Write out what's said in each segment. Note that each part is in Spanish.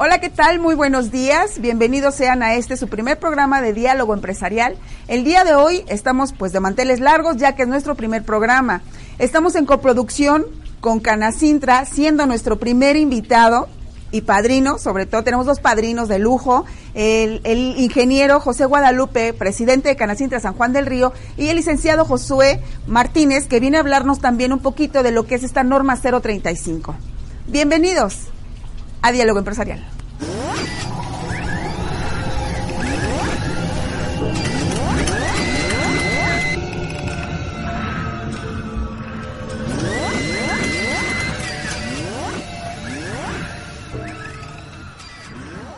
Hola, ¿qué tal? Muy buenos días. Bienvenidos sean a este su primer programa de diálogo empresarial. El día de hoy estamos pues de manteles largos ya que es nuestro primer programa. Estamos en coproducción con Canacintra, siendo nuestro primer invitado y padrino, sobre todo tenemos dos padrinos de lujo, el, el, ingeniero José Guadalupe, presidente de Canacintra San Juan del Río, y el licenciado Josué Martínez, que viene a hablarnos también un poquito de lo que es esta norma 035. Bienvenidos a Diálogo Empresarial.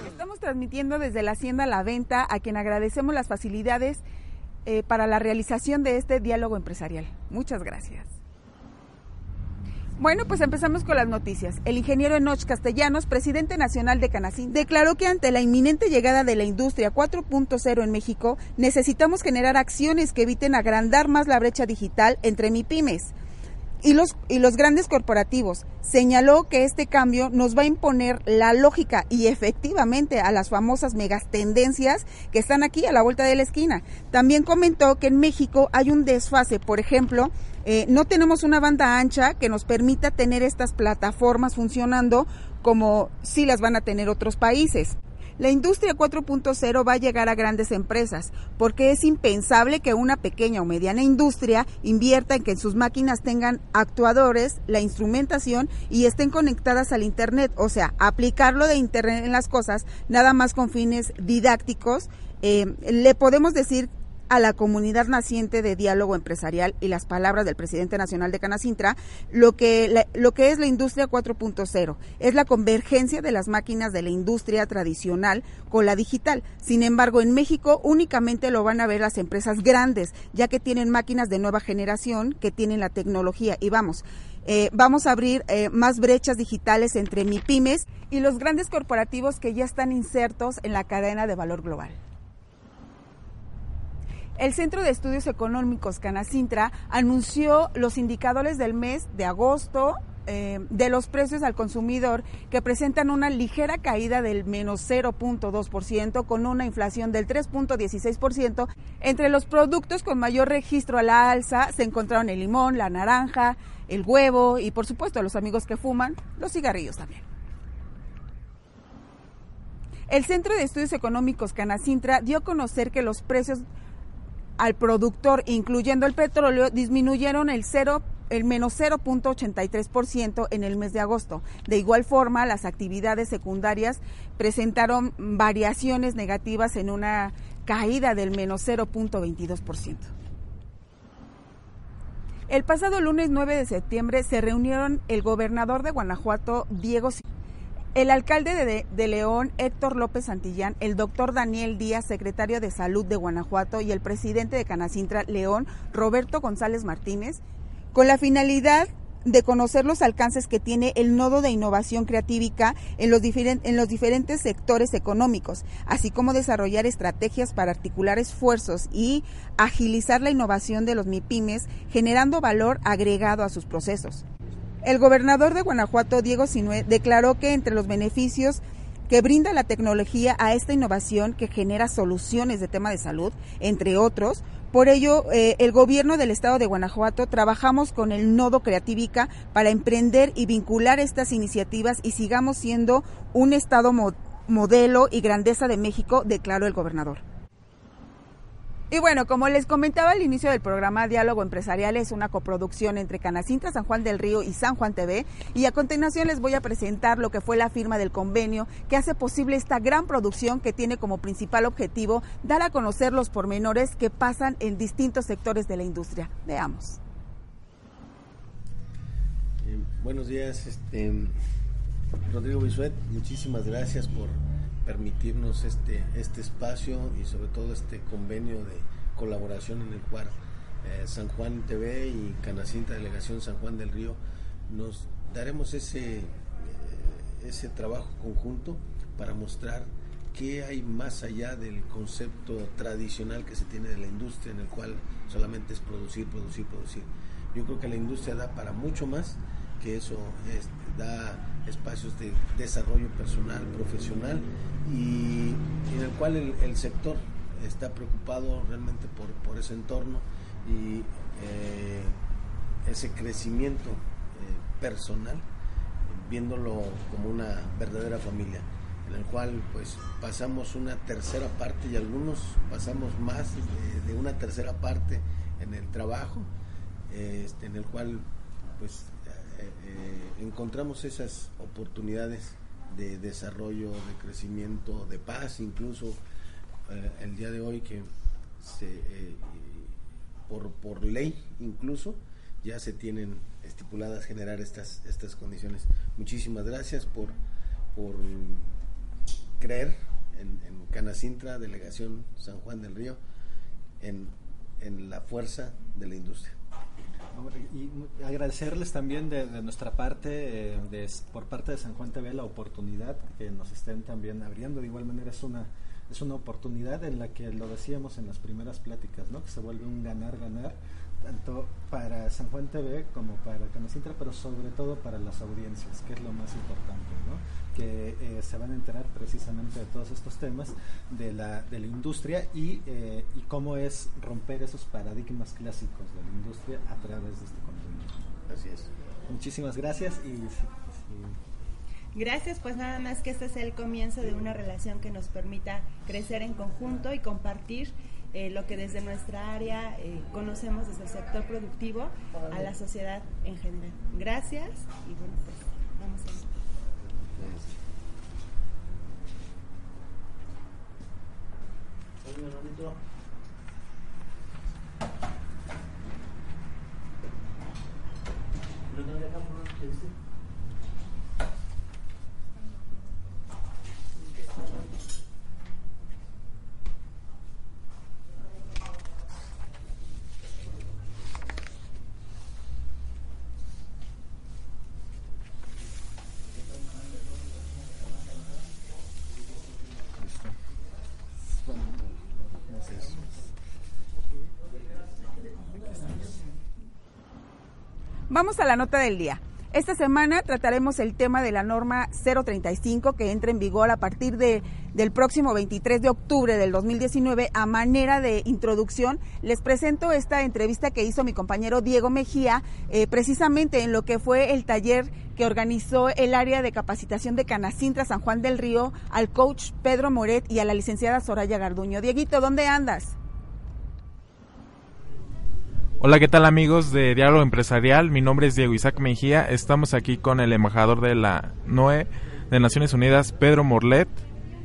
Estamos transmitiendo desde la Hacienda La Venta, a quien agradecemos las facilidades eh, para la realización de este diálogo empresarial. Muchas gracias. Bueno, pues empezamos con las noticias. El ingeniero Enoch Castellanos, presidente nacional de Canacín, declaró que ante la inminente llegada de la industria 4.0 en México, necesitamos generar acciones que eviten agrandar más la brecha digital entre MIPIMES y los, y los grandes corporativos. Señaló que este cambio nos va a imponer la lógica y efectivamente a las famosas megas tendencias que están aquí a la vuelta de la esquina. También comentó que en México hay un desfase, por ejemplo, eh, no tenemos una banda ancha que nos permita tener estas plataformas funcionando como sí las van a tener otros países. La industria 4.0 va a llegar a grandes empresas porque es impensable que una pequeña o mediana industria invierta en que sus máquinas tengan actuadores, la instrumentación y estén conectadas al Internet. O sea, aplicarlo de Internet en las cosas nada más con fines didácticos. Eh, le podemos decir a la comunidad naciente de diálogo empresarial y las palabras del presidente nacional de Canacintra, lo que, la, lo que es la industria 4.0. Es la convergencia de las máquinas de la industria tradicional con la digital. Sin embargo, en México únicamente lo van a ver las empresas grandes, ya que tienen máquinas de nueva generación, que tienen la tecnología. Y vamos, eh, vamos a abrir eh, más brechas digitales entre MIPIMES y los grandes corporativos que ya están insertos en la cadena de valor global. El Centro de Estudios Económicos Canacintra anunció los indicadores del mes de agosto eh, de los precios al consumidor que presentan una ligera caída del menos 0.2% con una inflación del 3.16%. Entre los productos con mayor registro a la alza se encontraron el limón, la naranja, el huevo y por supuesto los amigos que fuman, los cigarrillos también. El Centro de Estudios Económicos Canacintra dio a conocer que los precios al productor, incluyendo el petróleo, disminuyeron el cero el menos 0.83% en el mes de agosto. De igual forma, las actividades secundarias presentaron variaciones negativas en una caída del menos 0.22%. El pasado lunes 9 de septiembre se reunieron el gobernador de Guanajuato, Diego el alcalde de, León, Héctor López Santillán, el doctor Daniel Díaz, secretario de Salud de Guanajuato, y el presidente de Canacintra, León, Roberto González Martínez, con la finalidad de conocer los alcances que tiene el nodo de innovación creatívica en los, en los diferentes sectores económicos, así como desarrollar estrategias para articular esfuerzos y agilizar la innovación de los MIPIMES, generando valor agregado a sus procesos. El gobernador de Guanajuato, Diego Sinue, declaró que entre los beneficios que brinda la tecnología a esta innovación que genera soluciones de tema de salud, entre otros. Por ello, eh, el gobierno del estado de Guanajuato trabajamos con el nodo Creatívica para emprender y vincular estas iniciativas y sigamos siendo un estado mo modelo y grandeza de México, declaró el gobernador. Y bueno, como les comentaba al inicio del programa, Diálogo Empresarial es una coproducción entre Canacintra, San Juan del Río y San Juan TV. Y a continuación les voy a presentar lo que fue la firma del convenio que hace posible esta gran producción que tiene como principal objetivo dar a conocer los pormenores que pasan en distintos sectores de la industria. Veamos. Eh, buenos días, este, Rodrigo Bisuet. Muchísimas gracias por permitirnos este, este espacio y sobre todo este convenio de colaboración en el cual eh, San Juan TV y Canacinta Delegación San Juan del Río nos daremos ese, eh, ese trabajo conjunto para mostrar qué hay más allá del concepto tradicional que se tiene de la industria en el cual solamente es producir, producir, producir. Yo creo que la industria da para mucho más que eso, es, da espacios de desarrollo personal, profesional y, en el cual el, sector está preocupado realmente por, ese entorno y eh, ese crecimiento eh, personal, viéndolo como una verdadera familia, en el cual pues pasamos una tercera parte y algunos pasamos más de, una tercera parte en el trabajo, este, en el cual pues eh, encontramos esas oportunidades de desarrollo, de crecimiento, de paz, incluso el día de hoy que se, por, por ley incluso ya se tienen estipuladas generar estas, estas condiciones. Muchísimas gracias por, por creer en, en Canacintra, Delegación San Juan del Río, en, en la fuerza de la industria. Agradecerles también de, nuestra parte, eh, de, por parte de San Juan TV, la oportunidad que nos estén también abriendo. De igual manera es una, es una oportunidad en la que lo decíamos en las primeras pláticas, ¿no? que se vuelve un ganar-ganar tanto para San Juan TV como para Canacintra, pero sobre todo para las audiencias, que es lo más importante, ¿no? Que eh, se van a enterar precisamente de todos estos temas de la, de la industria y, eh, y cómo es romper esos paradigmas clásicos de la industria a través de este contenido. Así es. Muchísimas gracias y... Gracias, pues nada más que este es el comienzo de una relación que nos permita crecer en conjunto y compartir eh, lo que desde nuestra área eh, conocemos desde el sector productivo a la sociedad en general. Gracias y bueno, pues vamos a ver. Vamos a la nota del día. Esta semana trataremos el tema de la norma 035 que entra en vigor a partir de, del próximo 23 de octubre del 2019 a manera de introducción. Les presento esta entrevista que hizo mi compañero Diego Mejía eh, precisamente en lo que fue el taller que organizó el área de capacitación de Canacintra San Juan del Río al coach Pedro Moret y a la licenciada Soraya Garduño. Dieguito, ¿dónde andas? Hola, ¿qué tal amigos de Diálogo Empresarial? Mi nombre es Diego Isaac Mejía. Estamos aquí con el embajador de la NOE de Naciones Unidas, Pedro Morlet.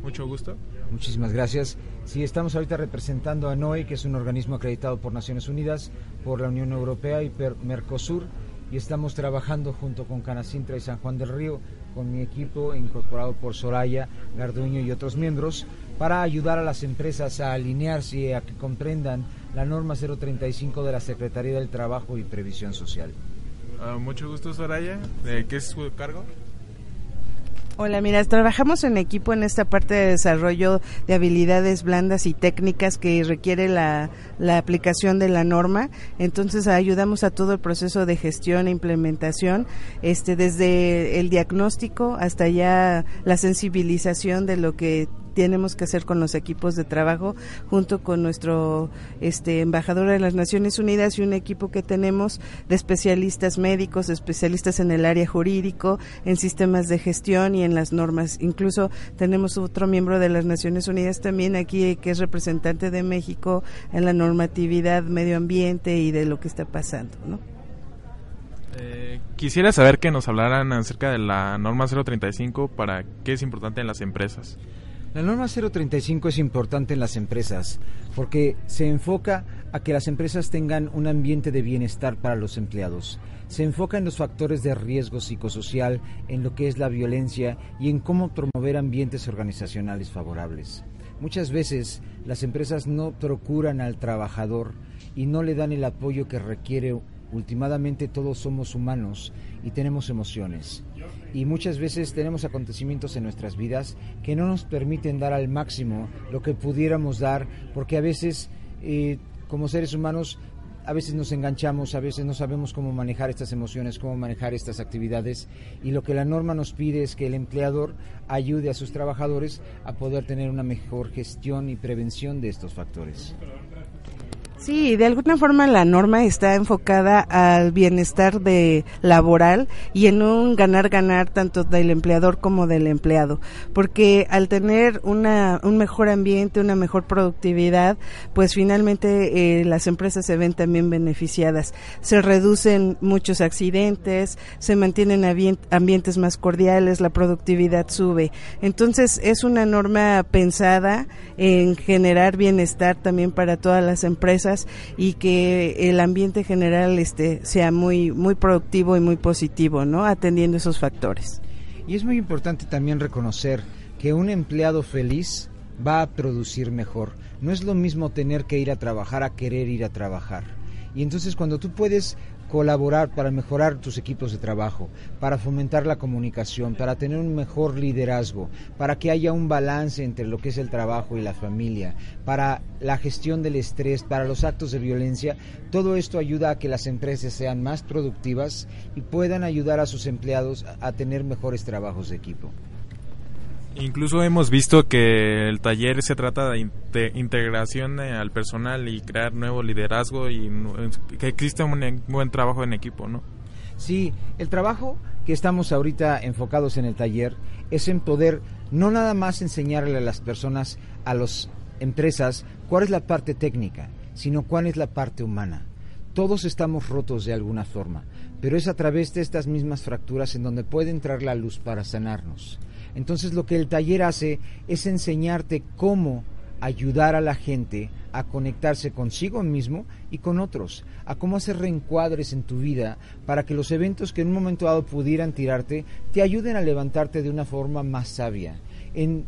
Mucho gusto. Muchísimas gracias. Sí, estamos ahorita representando a NOE, que es un organismo acreditado por Naciones Unidas, por la Unión Europea y por Mercosur, y estamos trabajando junto con Canacintra y San Juan del Río, con mi equipo incorporado por Soraya, Garduño y otros miembros, para ayudar a las empresas a alinearse y a que comprendan la norma 035 de la Secretaría del Trabajo y Previsión Social. Ah, mucho gusto, Soraya. ¿De qué es su cargo? Hola, mira, trabajamos en equipo en esta parte de desarrollo de habilidades blandas y técnicas que requiere la, la, aplicación de la norma. Entonces ayudamos a todo el proceso de gestión e implementación, este, desde el diagnóstico hasta ya la sensibilización de lo que tenemos que hacer con los equipos de trabajo junto con nuestro este embajador de las Naciones Unidas y un equipo que tenemos de especialistas médicos, especialistas en el área jurídico, en sistemas de gestión y en las normas. Incluso tenemos otro miembro de las Naciones Unidas también aquí que es representante de México en la normatividad medio ambiente y de lo que está pasando, ¿no? Eh, quisiera saber que nos hablaran acerca de la norma 035 para qué es importante en las empresas. La norma 035 es importante en las empresas porque se enfoca a que las empresas tengan un ambiente de bienestar para los empleados. Se enfoca en los factores de riesgo psicosocial, en lo que es la violencia y en cómo promover ambientes organizacionales favorables. Muchas veces las empresas no procuran al trabajador y no le dan el apoyo que requiere. Últimamente todos somos humanos y tenemos emociones y muchas veces tenemos acontecimientos en nuestras vidas que no nos permiten dar al máximo lo que pudiéramos dar, porque a veces eh, como seres humanos a veces nos enganchamos, a veces no sabemos cómo manejar estas emociones, cómo manejar estas actividades y lo que la norma nos pide es que el empleador ayude a sus trabajadores a poder tener una mejor gestión y prevención de estos factores. Sí, de alguna forma la norma está enfocada al bienestar de laboral y en un ganar-ganar tanto del empleador como del empleado, porque al tener una, un mejor ambiente, una mejor productividad, pues finalmente eh, las empresas se ven también beneficiadas. Se reducen muchos accidentes, se mantienen ambientes más cordiales, la productividad sube. Entonces es una norma pensada en generar bienestar también para todas las empresas y que el ambiente general este sea muy muy productivo y muy positivo, ¿no? Atendiendo esos factores. Y es muy importante también reconocer que un empleado feliz va a producir mejor. No es lo mismo tener que ir a trabajar a querer ir a trabajar. Y entonces cuando tú puedes colaborar para mejorar tus equipos de trabajo, para fomentar la comunicación, para tener un mejor liderazgo, para que haya un balance entre lo que es el trabajo y la familia, para la gestión del estrés, para los actos de violencia. Todo esto ayuda a que las empresas sean más productivas y puedan ayudar a sus empleados a tener mejores trabajos de equipo. Incluso hemos visto que el taller se trata de, integración eh, al personal y crear nuevo liderazgo y que existe un buen trabajo en equipo, ¿no? Sí, el trabajo que estamos ahorita enfocados en el taller es en poder no nada más enseñarle a las personas, a las empresas, cuál es la parte técnica, sino cuál es la parte humana. Todos estamos rotos de alguna forma, pero es a través de estas mismas fracturas en donde puede entrar la luz para sanarnos. Entonces lo que el taller hace es enseñarte cómo ayudar a la gente a conectarse consigo mismo y con otros, a cómo hacer reencuadres en tu vida para que los eventos que en un momento dado pudieran tirarte te ayuden a levantarte de una forma más sabia. En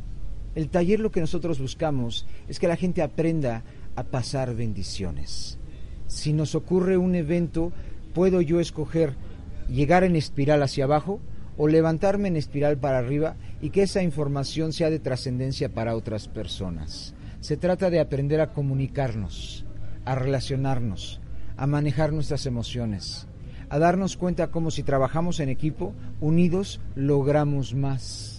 el taller lo que nosotros buscamos es que la gente aprenda a pasar bendiciones. Si nos ocurre un evento, puedo yo escoger llegar en espiral hacia abajo o levantarme en espiral para arriba y que esa información sea de trascendencia para otras personas. Se trata de aprender a comunicarnos, a relacionarnos, a manejar nuestras emociones, a darnos cuenta cómo si trabajamos en equipo, unidos, logramos más.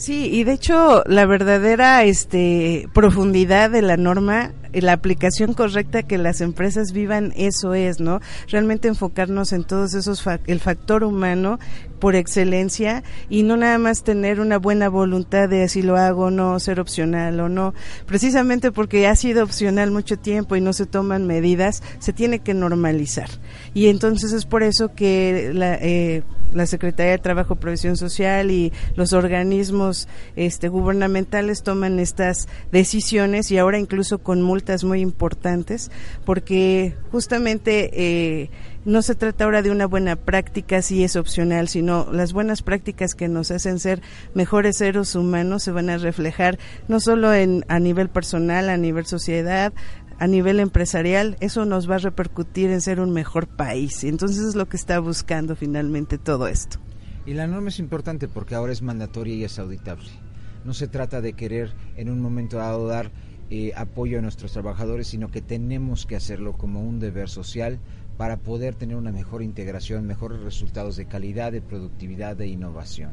Sí, y de hecho la verdadera este profundidad de la norma la aplicación correcta que las empresas vivan, eso es, ¿no? Realmente enfocarnos en todos esos, el factor humano por excelencia y no nada más tener una buena voluntad de si lo hago o no, ser opcional o no. Precisamente porque ha sido opcional mucho tiempo y no se toman medidas, se tiene que normalizar. Y entonces es por eso que la, eh, la Secretaría de Trabajo, Previsión Social y los organismos este, gubernamentales toman estas decisiones y ahora incluso con multas muy importantes porque justamente eh, no se trata ahora de una buena práctica si es opcional, sino las buenas prácticas que nos hacen ser mejores seres humanos se van a reflejar no solo en, a nivel personal, a nivel sociedad, a nivel empresarial, eso nos va a repercutir en ser un mejor país. Entonces es lo que está buscando finalmente todo esto. Y la norma es importante porque ahora es mandatoria y es auditable. No se trata de querer en un momento dado dar eh, apoyo a nuestros trabajadores, sino que tenemos que hacerlo como un deber social para poder tener una mejor integración, mejores resultados de calidad, de productividad, de innovación.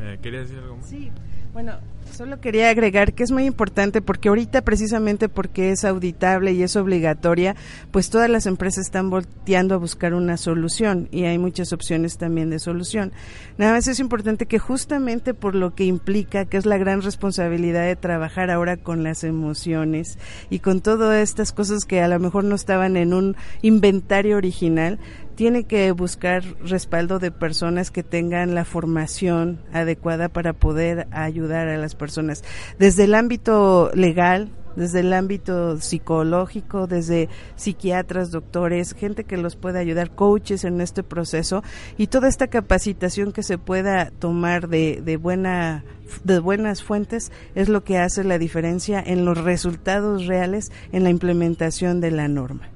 Eh, ¿Quería decir algo más? Sí, bueno, Solo quería agregar que es muy importante porque ahorita precisamente porque es auditable y es obligatoria, pues todas las empresas están volteando a buscar una solución y hay muchas opciones también de solución. Nada más es importante que justamente por lo que implica, que es la gran responsabilidad de trabajar ahora con las emociones y con todas estas cosas que a lo mejor no estaban en un inventario original, tiene que buscar respaldo de personas que tengan la formación adecuada para poder ayudar a las personas. Desde el ámbito legal, desde el ámbito psicológico, desde psiquiatras, doctores, gente que los pueda ayudar, coaches en este proceso y toda esta capacitación que se pueda tomar de, de, buena, de buenas fuentes es lo que hace la diferencia en los resultados reales en la implementación de la norma.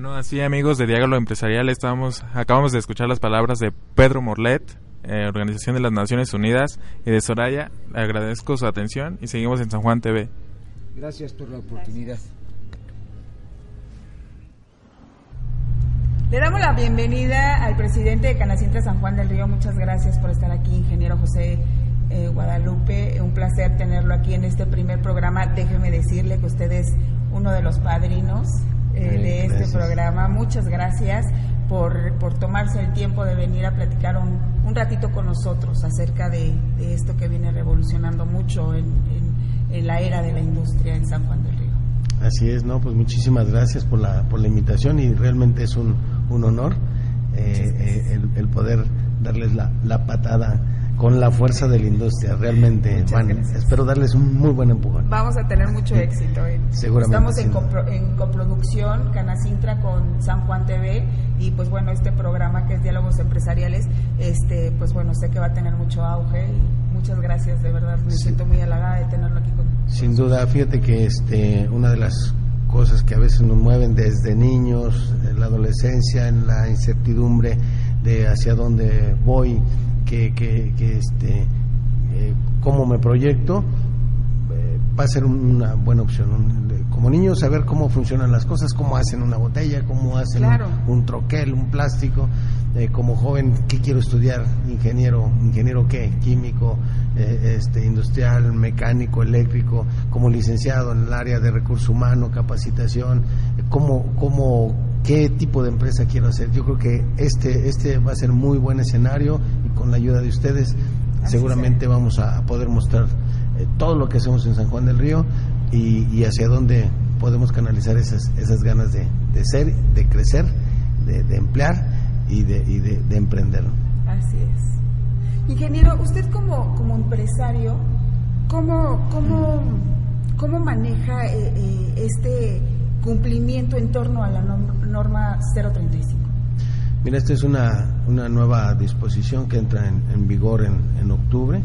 Bueno, así amigos de Diálogo Empresarial, estamos, acabamos de escuchar las palabras de Pedro Morlet, eh, Organización de las Naciones Unidas, y de Soraya. Agradezco su atención y seguimos en San Juan TV. Gracias por la oportunidad. Le damos la bienvenida al presidente de Canacintra San Juan del Río. Muchas gracias por estar aquí, ingeniero José eh, Guadalupe. Un placer tenerlo aquí en este primer programa. Déjeme decirle que usted es uno de los padrinos eh, de este programa. Muchas gracias por, por, tomarse el tiempo de venir a platicar un, un ratito con nosotros acerca de, de, esto que viene revolucionando mucho en, en, en la era de la industria en San Juan del Río. Así es, no, pues muchísimas gracias por la, por la invitación y realmente es un, un honor eh, eh, el, el, poder darles la, la, patada con la fuerza de la industria. Realmente, van, espero darles un muy buen empujón. Vamos a tener mucho éxito. ¿eh? Seguramente. Estamos en, copro, en, coproducción, Canacintra con San Juan TV y pues bueno, este programa que es Diálogos Empresariales, este pues bueno, sé que va a tener mucho auge y muchas gracias, de verdad, me sí. siento muy halagada de tenerlo aquí con Sin duda, fíjate que este una de las cosas que a veces nos mueven desde niños, en la adolescencia, en la incertidumbre de hacia dónde voy, que, que, que este, eh, cómo me proyecto, eh, va a ser una buena opción. Como niño, saber cómo funcionan las cosas, cómo hacen una botella, cómo hacen claro. un, un, troquel, un plástico. Eh, como joven, ¿qué quiero estudiar? Ingeniero, ingeniero qué? Químico, este, industrial, mecánico, eléctrico, como licenciado en el área de recursos humanos, capacitación, ¿cómo, cómo, qué tipo de empresa quiero hacer? Yo creo que este, este va a ser muy buen escenario y con la ayuda de ustedes Así seguramente sea. vamos a poder mostrar eh, todo lo que hacemos en San Juan del Río y, y hacia dónde podemos canalizar esas, esas ganas de, de ser, de crecer, de, de emplear y de, y de, de emprender. Así es. Ingeniero, usted como, como empresario, ¿cómo, cómo, cómo maneja eh, eh, este cumplimiento en torno a la norma 035? Mira, esta es una, una nueva disposición que entra en, en vigor en, en octubre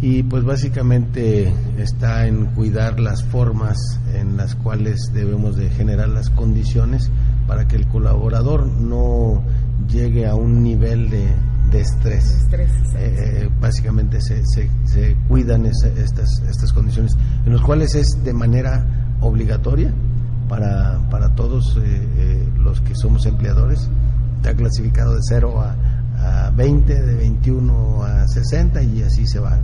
y pues básicamente está en cuidar las formas en las cuales debemos de generar las condiciones para que el colaborador no llegue a un nivel de, de estrés. estrés eh, básicamente se, se, se cuidan esa, estas, estas condiciones, en los cuales es de manera obligatoria para, para todos eh, eh, los que somos empleadores. Está clasificado de 0 a, a 20, de 21 a 60 y así se va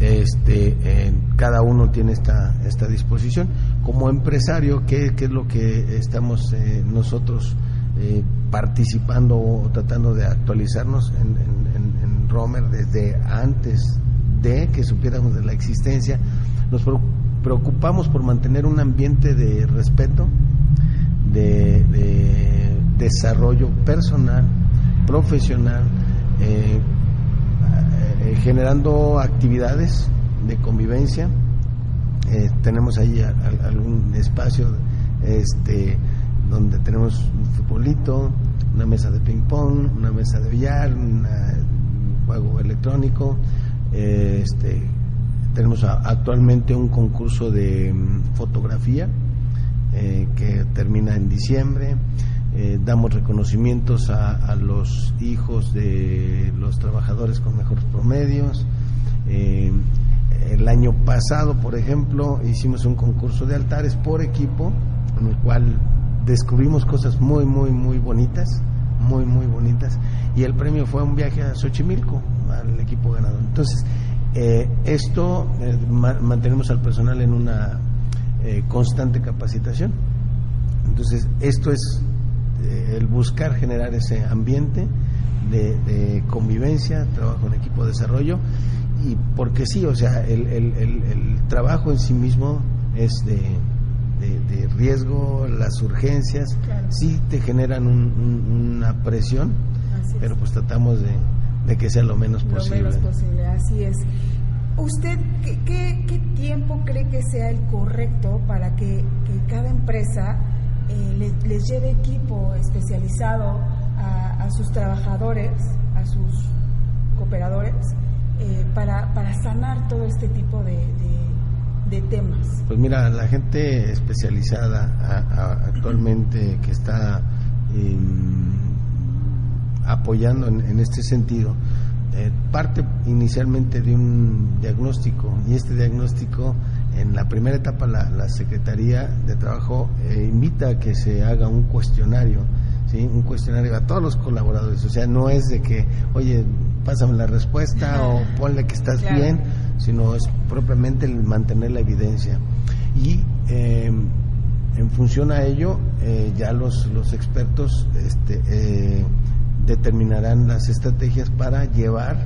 este, eh, cada uno tiene esta, esta disposición. Como empresario, ¿qué, qué es lo que estamos eh, nosotros participando o tratando de actualizarnos en, en, en, Romer desde antes de que supiéramos de la existencia? Nos preocupamos por mantener un ambiente de respeto, de, de desarrollo personal, profesional, eh, eh, generando actividades de convivencia. Eh, tenemos ahí algún espacio este, donde tenemos un futbolito, una mesa de ping pong, una mesa de billar, una, un juego electrónico. Este, tenemos actualmente un concurso de um, fotografía que termina en diciembre. Eh, damos reconocimientos a, a, los hijos de los trabajadores con mejores promedios. Eh, el año pasado, por ejemplo, hicimos un concurso de altares por equipo, en el cual descubrimos cosas muy, muy, muy bonitas, muy, muy bonitas, y el premio fue un viaje a Xochimilco, al equipo ganador. Entonces, eh, esto, ma mantenemos al personal en una constante capacitación. Entonces, esto es el buscar generar ese ambiente de, de, convivencia, trabajo en equipo de desarrollo y porque sí, o sea, el, el, el, el trabajo en sí mismo es de, de, de riesgo, las urgencias claro. sí te generan un, un, una presión, pero pues tratamos de, que sea lo menos posible. Lo menos posible, así es. ¿Usted qué, qué, qué, tiempo cree que sea el correcto para que, que cada empresa eh, les, les, lleve equipo especializado a, a, sus trabajadores, a sus cooperadores, eh, para, para, sanar todo este tipo de, de, de, temas? Pues mira, la gente especializada a, actualmente que está eh, apoyando en, en, este sentido, eh, parte inicialmente de un diagnóstico y este diagnóstico en la primera etapa la, Secretaría de Trabajo eh, invita a que se haga un cuestionario, ¿sí? un cuestionario a todos los colaboradores. O sea, no es de que, oye, pásame la respuesta o ponle que estás bien, sino es propiamente el mantener la evidencia. Y eh, en función a ello, eh, ya los, los expertos este, determinarán las estrategias para llevar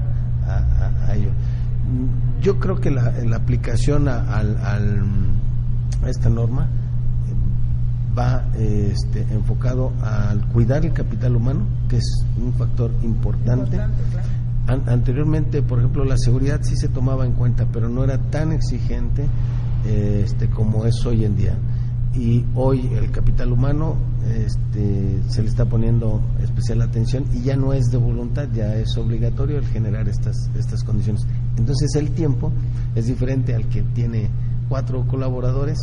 a ello. Yo creo que la, la aplicación a, a, esta norma eh, va este, enfocado al cuidar el capital humano, que es un factor importante. anteriormente, por ejemplo, la seguridad sí se tomaba en cuenta, pero no era tan exigente este, como es hoy en día y hoy el capital humano este, se le está poniendo especial atención y ya no es de voluntad, ya es obligatorio el generar estas, estas condiciones. Entonces el tiempo es diferente al que tiene cuatro colaboradores,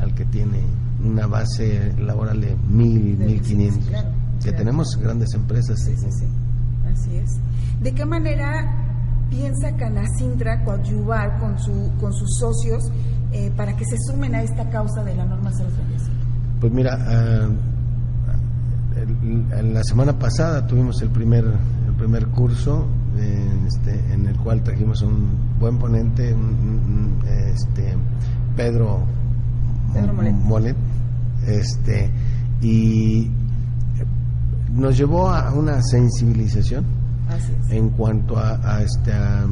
al que tiene una base laboral de mil, mil quinientos, que tenemos grandes empresas. Sí, sí, sí, así es. ¿De qué manera piensa Canacindra coadyuvar con, su, con sus socios eh, para que se sumen a esta causa de la norma 035? Pues mira, ah, en la semana pasada tuvimos el primer, el primer curso este, en el cual trajimos un buen ponente, este, Pedro, Pedro Molet. este, y nos llevó a una sensibilización en cuanto a, a, este, a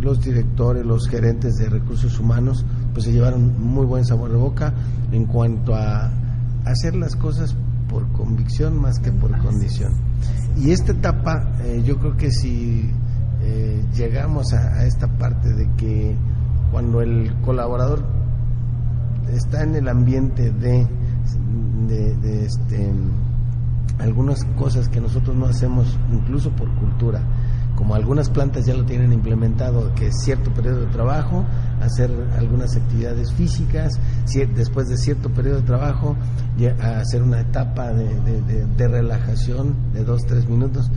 los directores, los gerentes de recursos humanos, pues se llevaron muy buen sabor de boca en cuanto a hacer las cosas por convicción más que por condición. Y esta etapa, eh, yo creo que si eh, llegamos a, esta parte de que cuando el colaborador está en el ambiente de, de, de este, algunas cosas que nosotros no hacemos incluso por cultura, como algunas plantas ya lo tienen implementado, que es cierto periodo de trabajo, hacer algunas actividades físicas, después de cierto periodo de trabajo, hacer una etapa de, relajación de dos, tres minutos.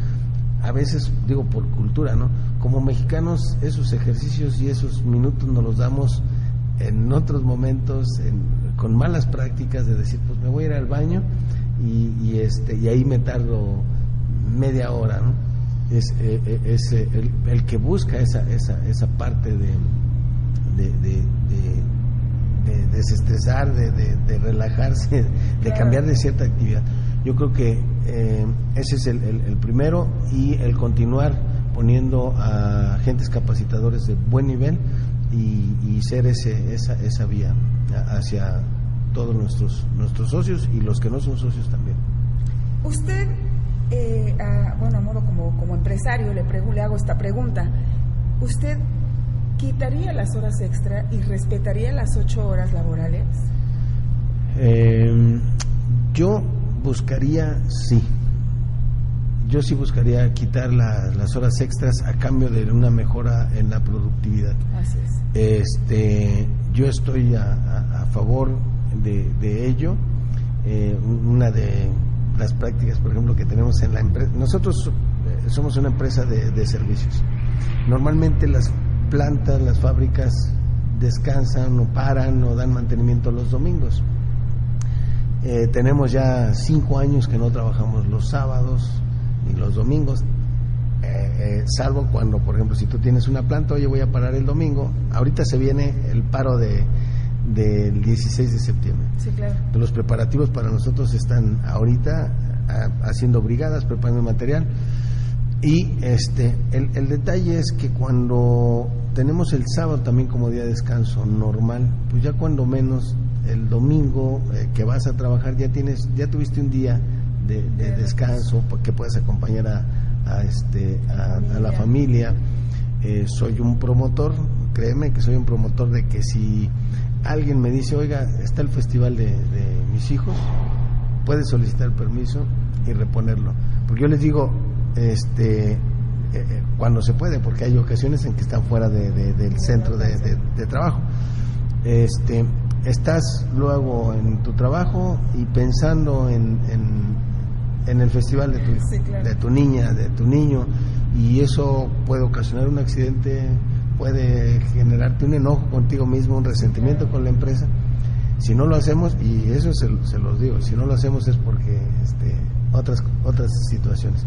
A veces, digo por cultura, ¿no? Como mexicanos, esos ejercicios y esos minutos nos los damos en otros momentos, con malas prácticas de decir, pues me voy a ir al baño y, este, y ahí me tardo media hora, ¿no? es, eh, eh, es eh, el, que busca esa, esa, esa parte de, de, de, desestresar, de, relajarse, de cambiar de cierta actividad. Yo creo que ese es el, el, primero y el continuar poniendo a agentes capacitadores de buen nivel y, y ser ese, esa, esa vía hacia todos nuestros, nuestros socios y los que no son socios también. Usted eh, bueno, a modo como, como empresario, le, le hago esta pregunta. ¿Usted quitaría las horas extra y respetaría las ocho horas laborales? Em, yo buscaría, sí. Yo sí buscaría quitar las horas extras a cambio de una mejora en la productividad. Así es. Este, yo estoy a, favor de, de ello. Eh, una de las prácticas, por ejemplo, que tenemos en la empresa. Nosotros eh, somos una empresa de, servicios. Normalmente las plantas, las fábricas descansan o paran o dan mantenimiento los domingos. Eh, tenemos ya cinco años que no trabajamos los sábados ni los domingos, eh, salvo cuando, por ejemplo, si tú tienes una planta, oye, voy a parar el domingo. Ahorita se viene el paro de, del 16 de septiembre. Los preparativos para nosotros están ahorita haciendo brigadas, preparando material. Y este, el, detalle es que cuando tenemos el sábado también como día de descanso normal, pues ya cuando menos el domingo eh, que vas a trabajar ya tienes, ya tuviste un día de, descanso que puedes acompañar a, este, a, la familia. Eh, soy un promotor, créeme que soy un promotor de que si alguien me dice, oiga, está el festival de, mis hijos, puede solicitar permiso y reponerlo. Porque yo les digo, este, eh, eh, cuando se puede, porque hay ocasiones en que están fuera del centro de, trabajo. Este, estás luego en tu trabajo y pensando en, en, el festival de tu, de tu niña, de tu niño, y eso puede ocasionar un accidente puede generarte un enojo contigo mismo, un resentimiento con la empresa. Si no lo hacemos, y eso se, se los digo, si no lo hacemos es porque este, otras, otras situaciones.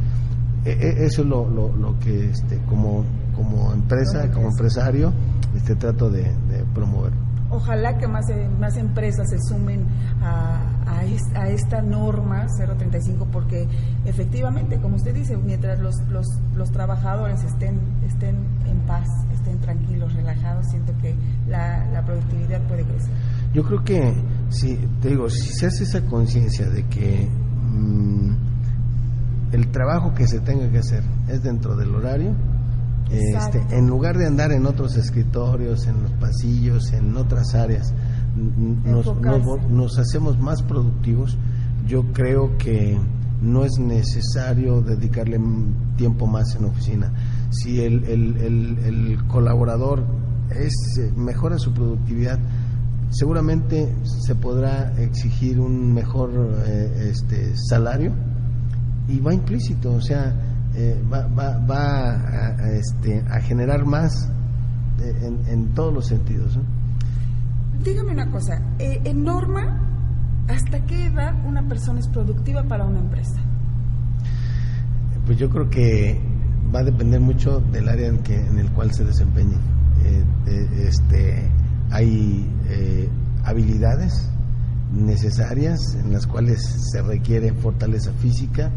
E, e, eso es lo, lo, lo que este, como, como empresa, como empresario, este, trato de, de promover. Ojalá que más, eh, más empresas se sumen a, a, es- a esta norma 035 porque efectivamente, como usted dice, mientras los, los, los trabajadores estén, estén en paz, estén tranquilos, relajados, siento que la, la productividad puede crecer. Yo creo que, si te digo, si se hace esa conciencia de que mm, el trabajo que se tenga que hacer es dentro del horario, este, en lugar de andar en otros escritorios, en los pasillos, en otras áreas, nos, nos- nos hacemos más productivos. Yo creo que no es necesario dedicarle tiempo más en oficina. Si el, el- el- el colaborador es, eh, mejora su productividad, seguramente se podrá exigir un mejor eh, este, salario y va implícito, o sea, eh, va, va, va a, a, este, a generar más eh, en, en todos los sentidos. ¿no? Dígame una cosa, eh, en norma, ¿hasta qué edad una persona es productiva para una empresa? Pues yo creo que va a depender mucho del área en, que, en el cual se desempeñe. Eh, este, hay eh, habilidades necesarias en las cuales se requiere fortaleza física,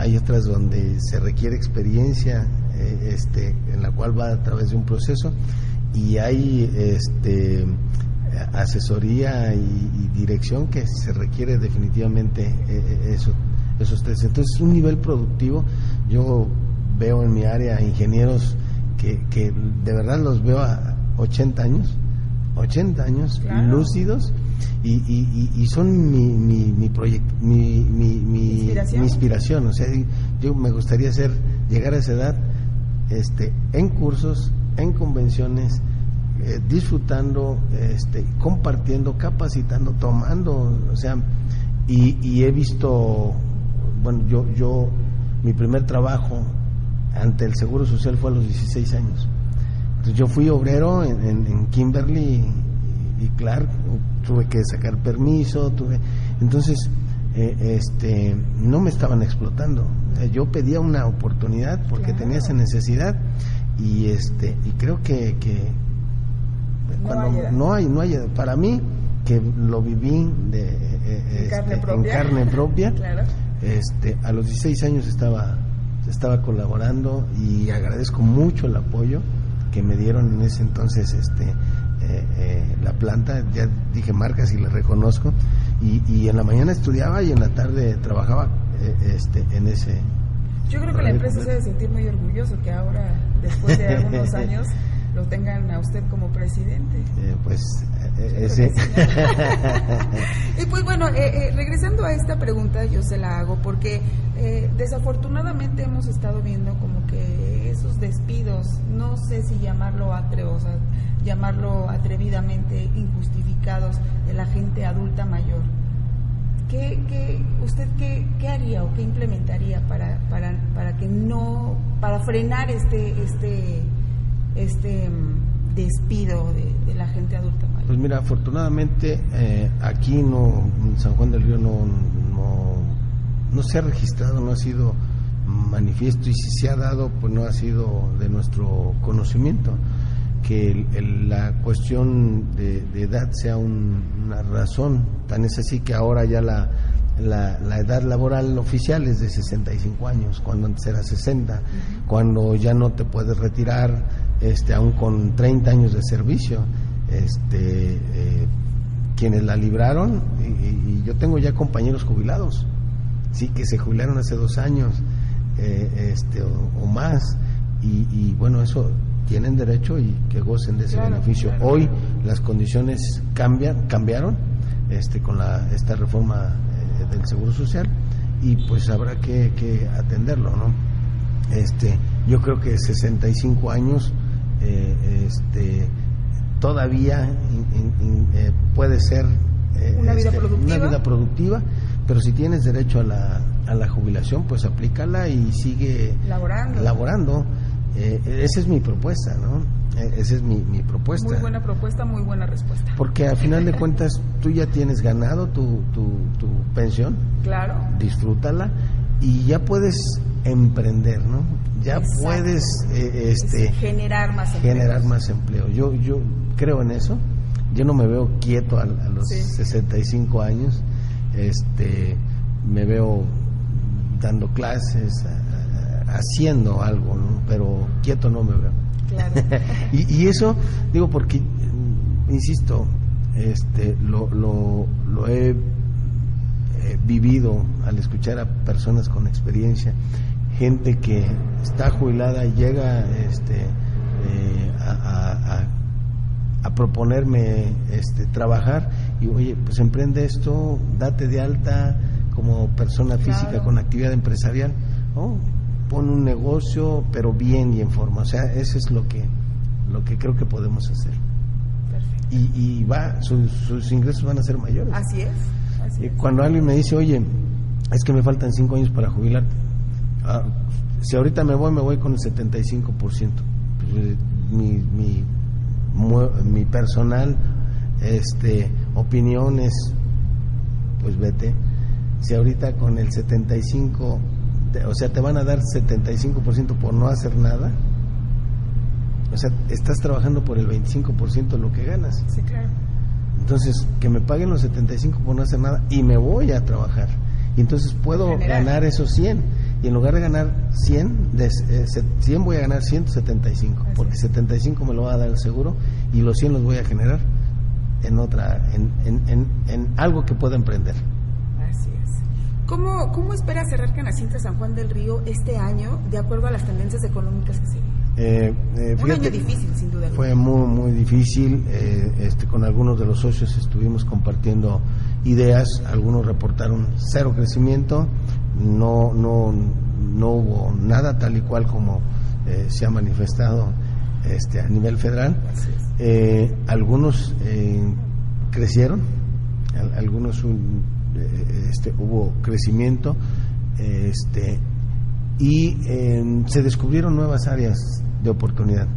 hay otras donde se requiere experiencia, eh, este, en la cual va a través de un proceso, y hay este, asesoría y, y dirección que se requiere definitivamente eh, eh, eso, esos tres. Entonces, un nivel productivo, yo veo en mi área ingenieros que, que de verdad los veo a 80 años, 80 años, Claro. lúcidos, y, y, y- son mi, mi, mi, mi, mi, mi- Inspiración. O sea, yo me gustaría ser, llegar a esa edad este, en cursos, en convenciones, eh, disfrutando, este, compartiendo, capacitando, tomando, o sea, y, y he visto, bueno, yo, yo, mi primer trabajo ante el Seguro Social fue a los 16 años. Entonces yo fui obrero en, en- en Kimberly y Clark, tuve que sacar permiso, tuve, entonces eh, este, no me estaban explotando. Eh, Yo pedía una oportunidad porque Claro. tenía esa necesidad y este y creo que, que cuando no hay no hay para mí que lo viví de, eh, En este, carne en propia. carne propia, Claro. este, a los 16 años estaba, estaba colaborando y agradezco mucho el apoyo que me dieron en ese entonces este, eh, eh, la planta, ya dije marcas y la reconozco, y, y en la mañana estudiaba y en la tarde trabajaba eh, este, en ese... Yo creo que la empresa se debe sentir muy orgulloso que ahora, después de algunos años, lo tengan a usted como presidente. eh, pues eh, que Y pues bueno, eh, eh, regresando a esta pregunta, yo se la hago porque eh, desafortunadamente hemos estado viendo como que esos despidos, no sé si llamarlo atre, o sea, llamarlo atrevidamente injustificados de la gente adulta mayor. ¿Qué, qué, ¿Usted qué, qué haría o qué implementaría para, para, para que no, para frenar este, este, este mm, despido de, de la gente adulta mayor? Pues mira, afortunadamente eh, aquí no, en San Juan del Río no, no, no se ha registrado, no ha sido manifiesto y si se ha dado, pues no ha sido de nuestro conocimiento que el- el- la cuestión de, de edad sea un- una razón. Tan es así que ahora ya la, la, la edad laboral oficial es de 65 años, cuando antes era 60, cuando ya no te puedes retirar este, aún con 30 años de servicio. Este, eh, quienes la libraron, y, y- y yo tengo ya compañeros jubilados, sí, que se jubilaron hace dos años eh, este, o, o más, y, y bueno, eso tienen derecho y que gocen de ese Claro, beneficio. claro. Hoy las condiciones cambian, cambiaron este, con la, esta reforma eh, del Seguro Social y pues habrá que, que atenderlo, ¿no? Este, yo creo que 65 años eh, este, todavía in- in- in- eh, puede ser Una vida este, productiva. una vida productiva, pero si tienes derecho a la, a la jubilación, pues aplícala y sigue Laborando. laborando. Eh, esa es mi propuesta, ¿no? Eh, esa es mi, mi, propuesta. Muy buena propuesta, muy buena respuesta. Porque al final de cuentas tú ya tienes ganado tu, tu, tu pensión. Claro. Disfrútala y ya puedes emprender, ¿no? Ya Exacto. puedes eh, este, generar más empleo. generar más empleo. Yo, yo creo en eso. Yo no me veo quieto a, a los Sí. 65 años. Este, me veo dando clases, haciendo algo, ¿no? pero quieto no me veo. Claro. y, y eso, digo, porque, mm, insisto, este, lo, lo, lo he eh, vivido al escuchar a personas con experiencia, gente que está jubilada y llega este, eh, a, a- a- a proponerme este, trabajar y oye, pues emprende esto, date de alta como persona física Claro. con actividad empresarial, ¿no? pon un negocio pero bien y en forma, o sea, eso es lo que, lo que creo que podemos hacer. Perfecto. Y, y va, sus, sus ingresos van a ser mayores. Así es. Así Y es. Cuando alguien me dice, oye, es que me faltan cinco años para jubilar, ah, si ahorita me voy, me voy con el 75%. Pues, eh, mi, mi, mi personal este, opinión es, pues vete. Si ahorita con el 75%, te- o sea, te van a dar 75% por no hacer nada, o sea, estás trabajando por el 25% de lo que ganas. Sí, claro. Entonces, que me paguen los 75 por no hacer nada y me voy a trabajar. Y entonces puedo Generar. ganar esos 100. Y en lugar de ganar 100, de, eh, se- 100 voy a ganar 175. Así porque es. 75 me lo va a dar el seguro y los 100 los voy a generar en otra, en, en, en, en algo que pueda emprender. Así es. ¿Cómo, ¿Cómo espera cerrar Canacintra San Juan del Río este año de acuerdo a las tendencias económicas que siguen? Eh, eh, Un año difícil, sin duda. Fue muy, muy difícil. eh, este, con algunos de los socios estuvimos compartiendo ideas. Algunos reportaron cero crecimiento. No, no, no hubo nada tal y cual como eh, se ha manifestado este, a nivel federal. Eh, algunos eh, crecieron, al- algunos un- eh, este, hubo crecimiento, este, y eh, se descubrieron nuevas áreas de oportunidad,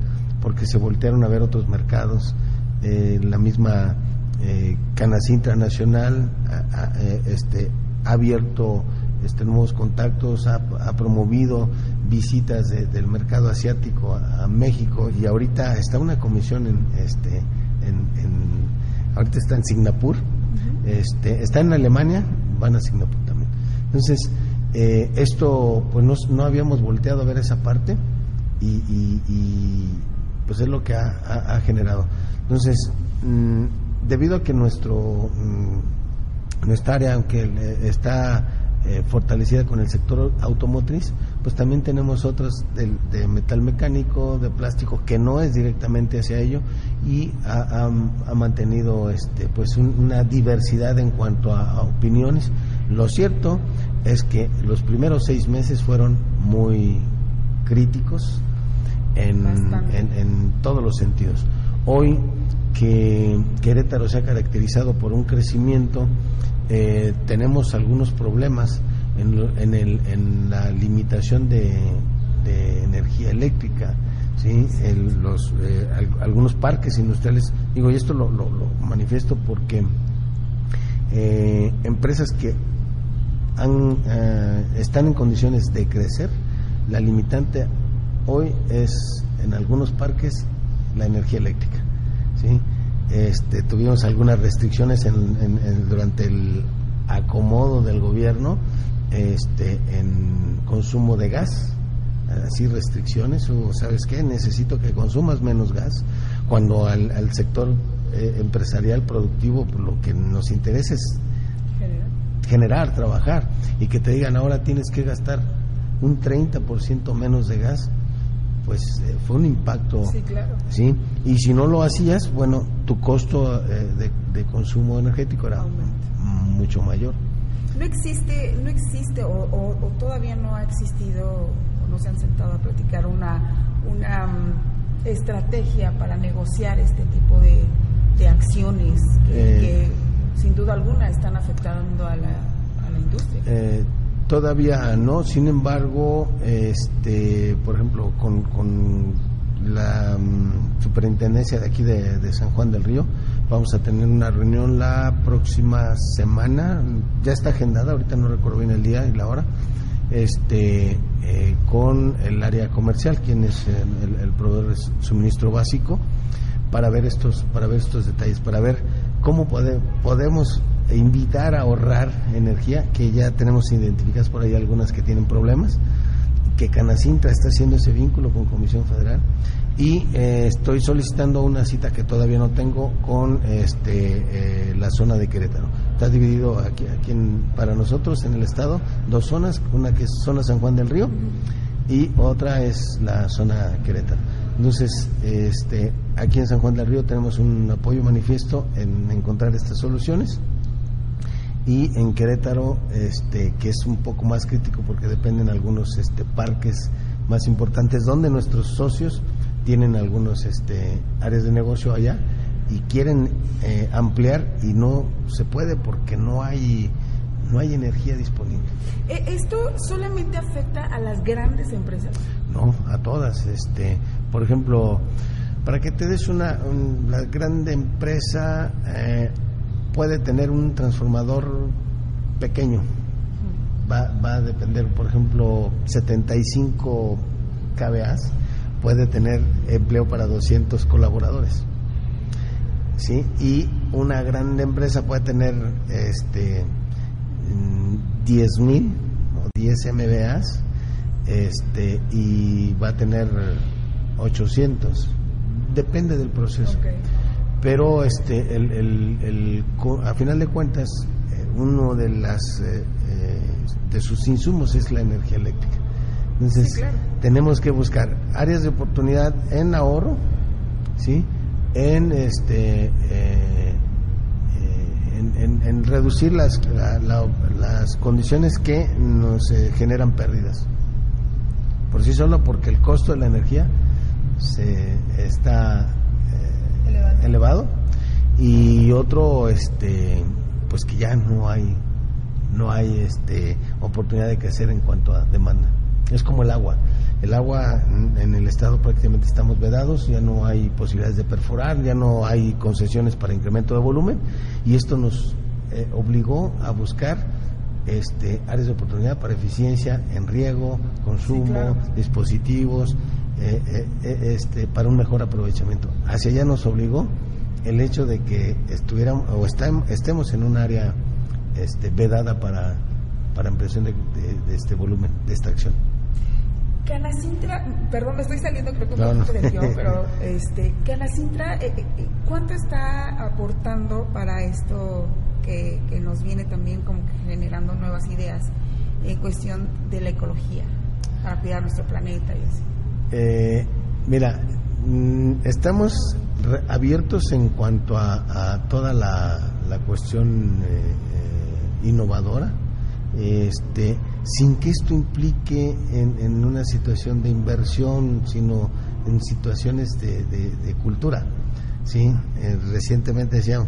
porque se voltearon a ver otros mercados, eh, la misma eh, Canacintra Nacional ha, ha, eh, este, ha abierto este, nuevos contactos, ha, ha promovido visitas de- del mercado asiático a, a México y ahorita está una comisión en, este, en, en- ahorita está en Singapur, este, está en Alemania, van a Singapur también. Entonces, eh, esto, pues no, no habíamos volteado a ver esa parte y, y- y, pues es lo que ha, ha- ha generado. Entonces, mm, debido a que nuestro mm, nuestra área, aunque está eh, fortalecida con el sector automotriz, pues también tenemos otras de, metal mecánico, de plástico, que no es directamente hacia ello y ha, ha- ha mantenido este, pues un- una diversidad en cuanto a, a opiniones. Lo cierto es que los primeros seis meses fueron muy críticos en, en- en todos los sentidos. Hoy que Querétaro se ha caracterizado por un crecimiento, eh, tenemos algunos problemas en, en, el- en la limitación de, energía eléctrica. ¿sí? El- los, eh, al- algunos parques industriales, digo, y esto lo, lo- lo manifiesto porque eh, empresas que han, eh, están en condiciones de crecer, la limitante hoy es en algunos parques la energía eléctrica. ¿sí? Este, tuvimos algunas restricciones en- en- en- durante el acomodo del gobierno este, en consumo de gas, así restricciones, o sabes qué, necesito que consumas menos gas, cuando al, al sector eh, empresarial productivo pues, lo que nos interesa es generar, trabajar, y que te digan ahora tienes que gastar un 30% menos de gas, pues eh, fue un impacto. Sí, claro. ¿sí? Y si no lo hacías, bueno, tu costo eh, de, de consumo energético era Aumenta. mucho mayor. No existe, no existe o, o- o todavía no ha existido o no se han sentado a platicar una, una mm, estrategia para negociar este tipo de, de acciones que, Eh. que, sin duda alguna están afectando a la, a la industria. Eh, todavía no, sin embargo, este, por ejemplo, con, con la mm, superintendencia de aquí de, de San Juan del Río, vamos a tener una reunión la próxima semana, ya está agendada, ahorita no recuerdo bien el día y la hora, este, eh, con el área comercial, quien es el, el proveedor de suministro básico, para ver estos, para ver estos detalles, para ver cómo pode- podemos invitar a ahorrar energía, que ya tenemos identificadas por ahí algunas que tienen problemas, que Canacintra está haciendo ese vínculo con Comisión Federal y eh, estoy solicitando una cita que todavía no tengo con este eh, la zona de Querétaro. Está dividido aquí, aquí en- para nosotros en el estado dos zonas, una que es zona San Juan del Río y otra es la zona Querétaro. Entonces, este, aquí en San Juan del Río tenemos un apoyo manifiesto en encontrar estas soluciones y en Querétaro, este, que es un poco más crítico porque dependen algunos este, parques más importantes donde nuestros socios tienen algunos este, áreas de negocio allá y quieren eh, ampliar y no se puede porque no hay no hay energía disponible. Eh, ¿Esto solamente afecta a las grandes empresas? No, a todas. Este, por ejemplo, para que te des una, un- la grande empresa eh, puede tener un transformador pequeño. Va, va a depender, por ejemplo, 75 kVA puede tener empleo para 200 colaboradores. ¿Sí? Y una grande empresa puede tener este 10 mil o 10 MVAs este, y va a tener 800. Depende del proceso. Pero este, el, el, el a final de cuentas, eh, uno de las eh, eh, de sus insumos es la energía eléctrica. Entonces, tenemos que buscar áreas de oportunidad en ahorro, ¿sí? En este eh, eh, en, en- en reducir las, la- la- las condiciones que nos generan pérdidas. Por sí solo porque el costo de la energía se está elevado. y otro este pues que ya no hay no hay este oportunidad de crecer en cuanto a demanda. Es como el agua. El agua en en el estado prácticamente estamos vedados, ya no hay posibilidades de perforar, ya no hay concesiones para incremento de volumen y esto nos eh, obligó a buscar este, áreas de oportunidad para eficiencia en riego, consumo, dispositivos, eh, eh, eh, este, para un mejor aprovechamiento. Hacia allá nos obligó el hecho de que estuviéramos o estemos en un área este, vedada para, para ampliación de, de- de este volumen de extracción. Canacintra, perdón, me estoy saliendo creo que un No, no. poquito del guion, pero este, Canacintra, eh, eh, ¿cuánto está aportando para esto que, que nos viene también como que generando nuevas ideas en cuestión de la ecología para cuidar nuestro planeta y así? Eh, mira, mm, estamos abiertos en cuanto a, toda la, cuestión eh, eh, innovadora, este, sin que esto implique en, una situación de inversión, sino en situaciones de, cultura. ¿sí? Eh, recientemente decían,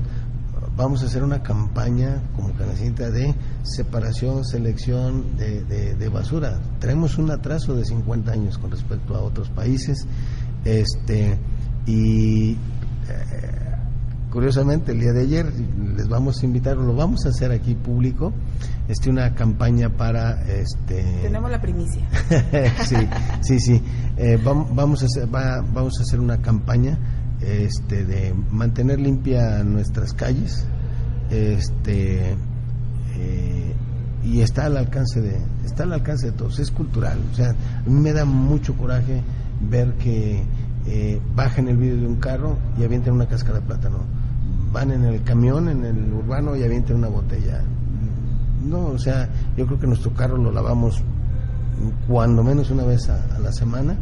vamos a hacer una campaña como Canacintra de separación, selección de, de- de basura. Tenemos un atraso de 50 años con respecto a otros países. Este, y eh, curiosamente el día de ayer les vamos a invitar, o lo vamos a hacer aquí público, este, una campaña para este Tenemos la primicia. sí, sí, sí. Eh, vam- vamos, a hacer, va- vamos a hacer una campaña este, de mantener limpia nuestras calles este, eh, y está al alcance de está al alcance de todos. Es cultural. O sea, a mí me da mucho coraje ver que eh, bajan el vidrio de un carro y avientan una cáscara de plátano. Van en el camión, en el urbano y avientan una botella. No, o sea, yo creo que nuestro carro lo lavamos cuando menos una vez a, a la semana,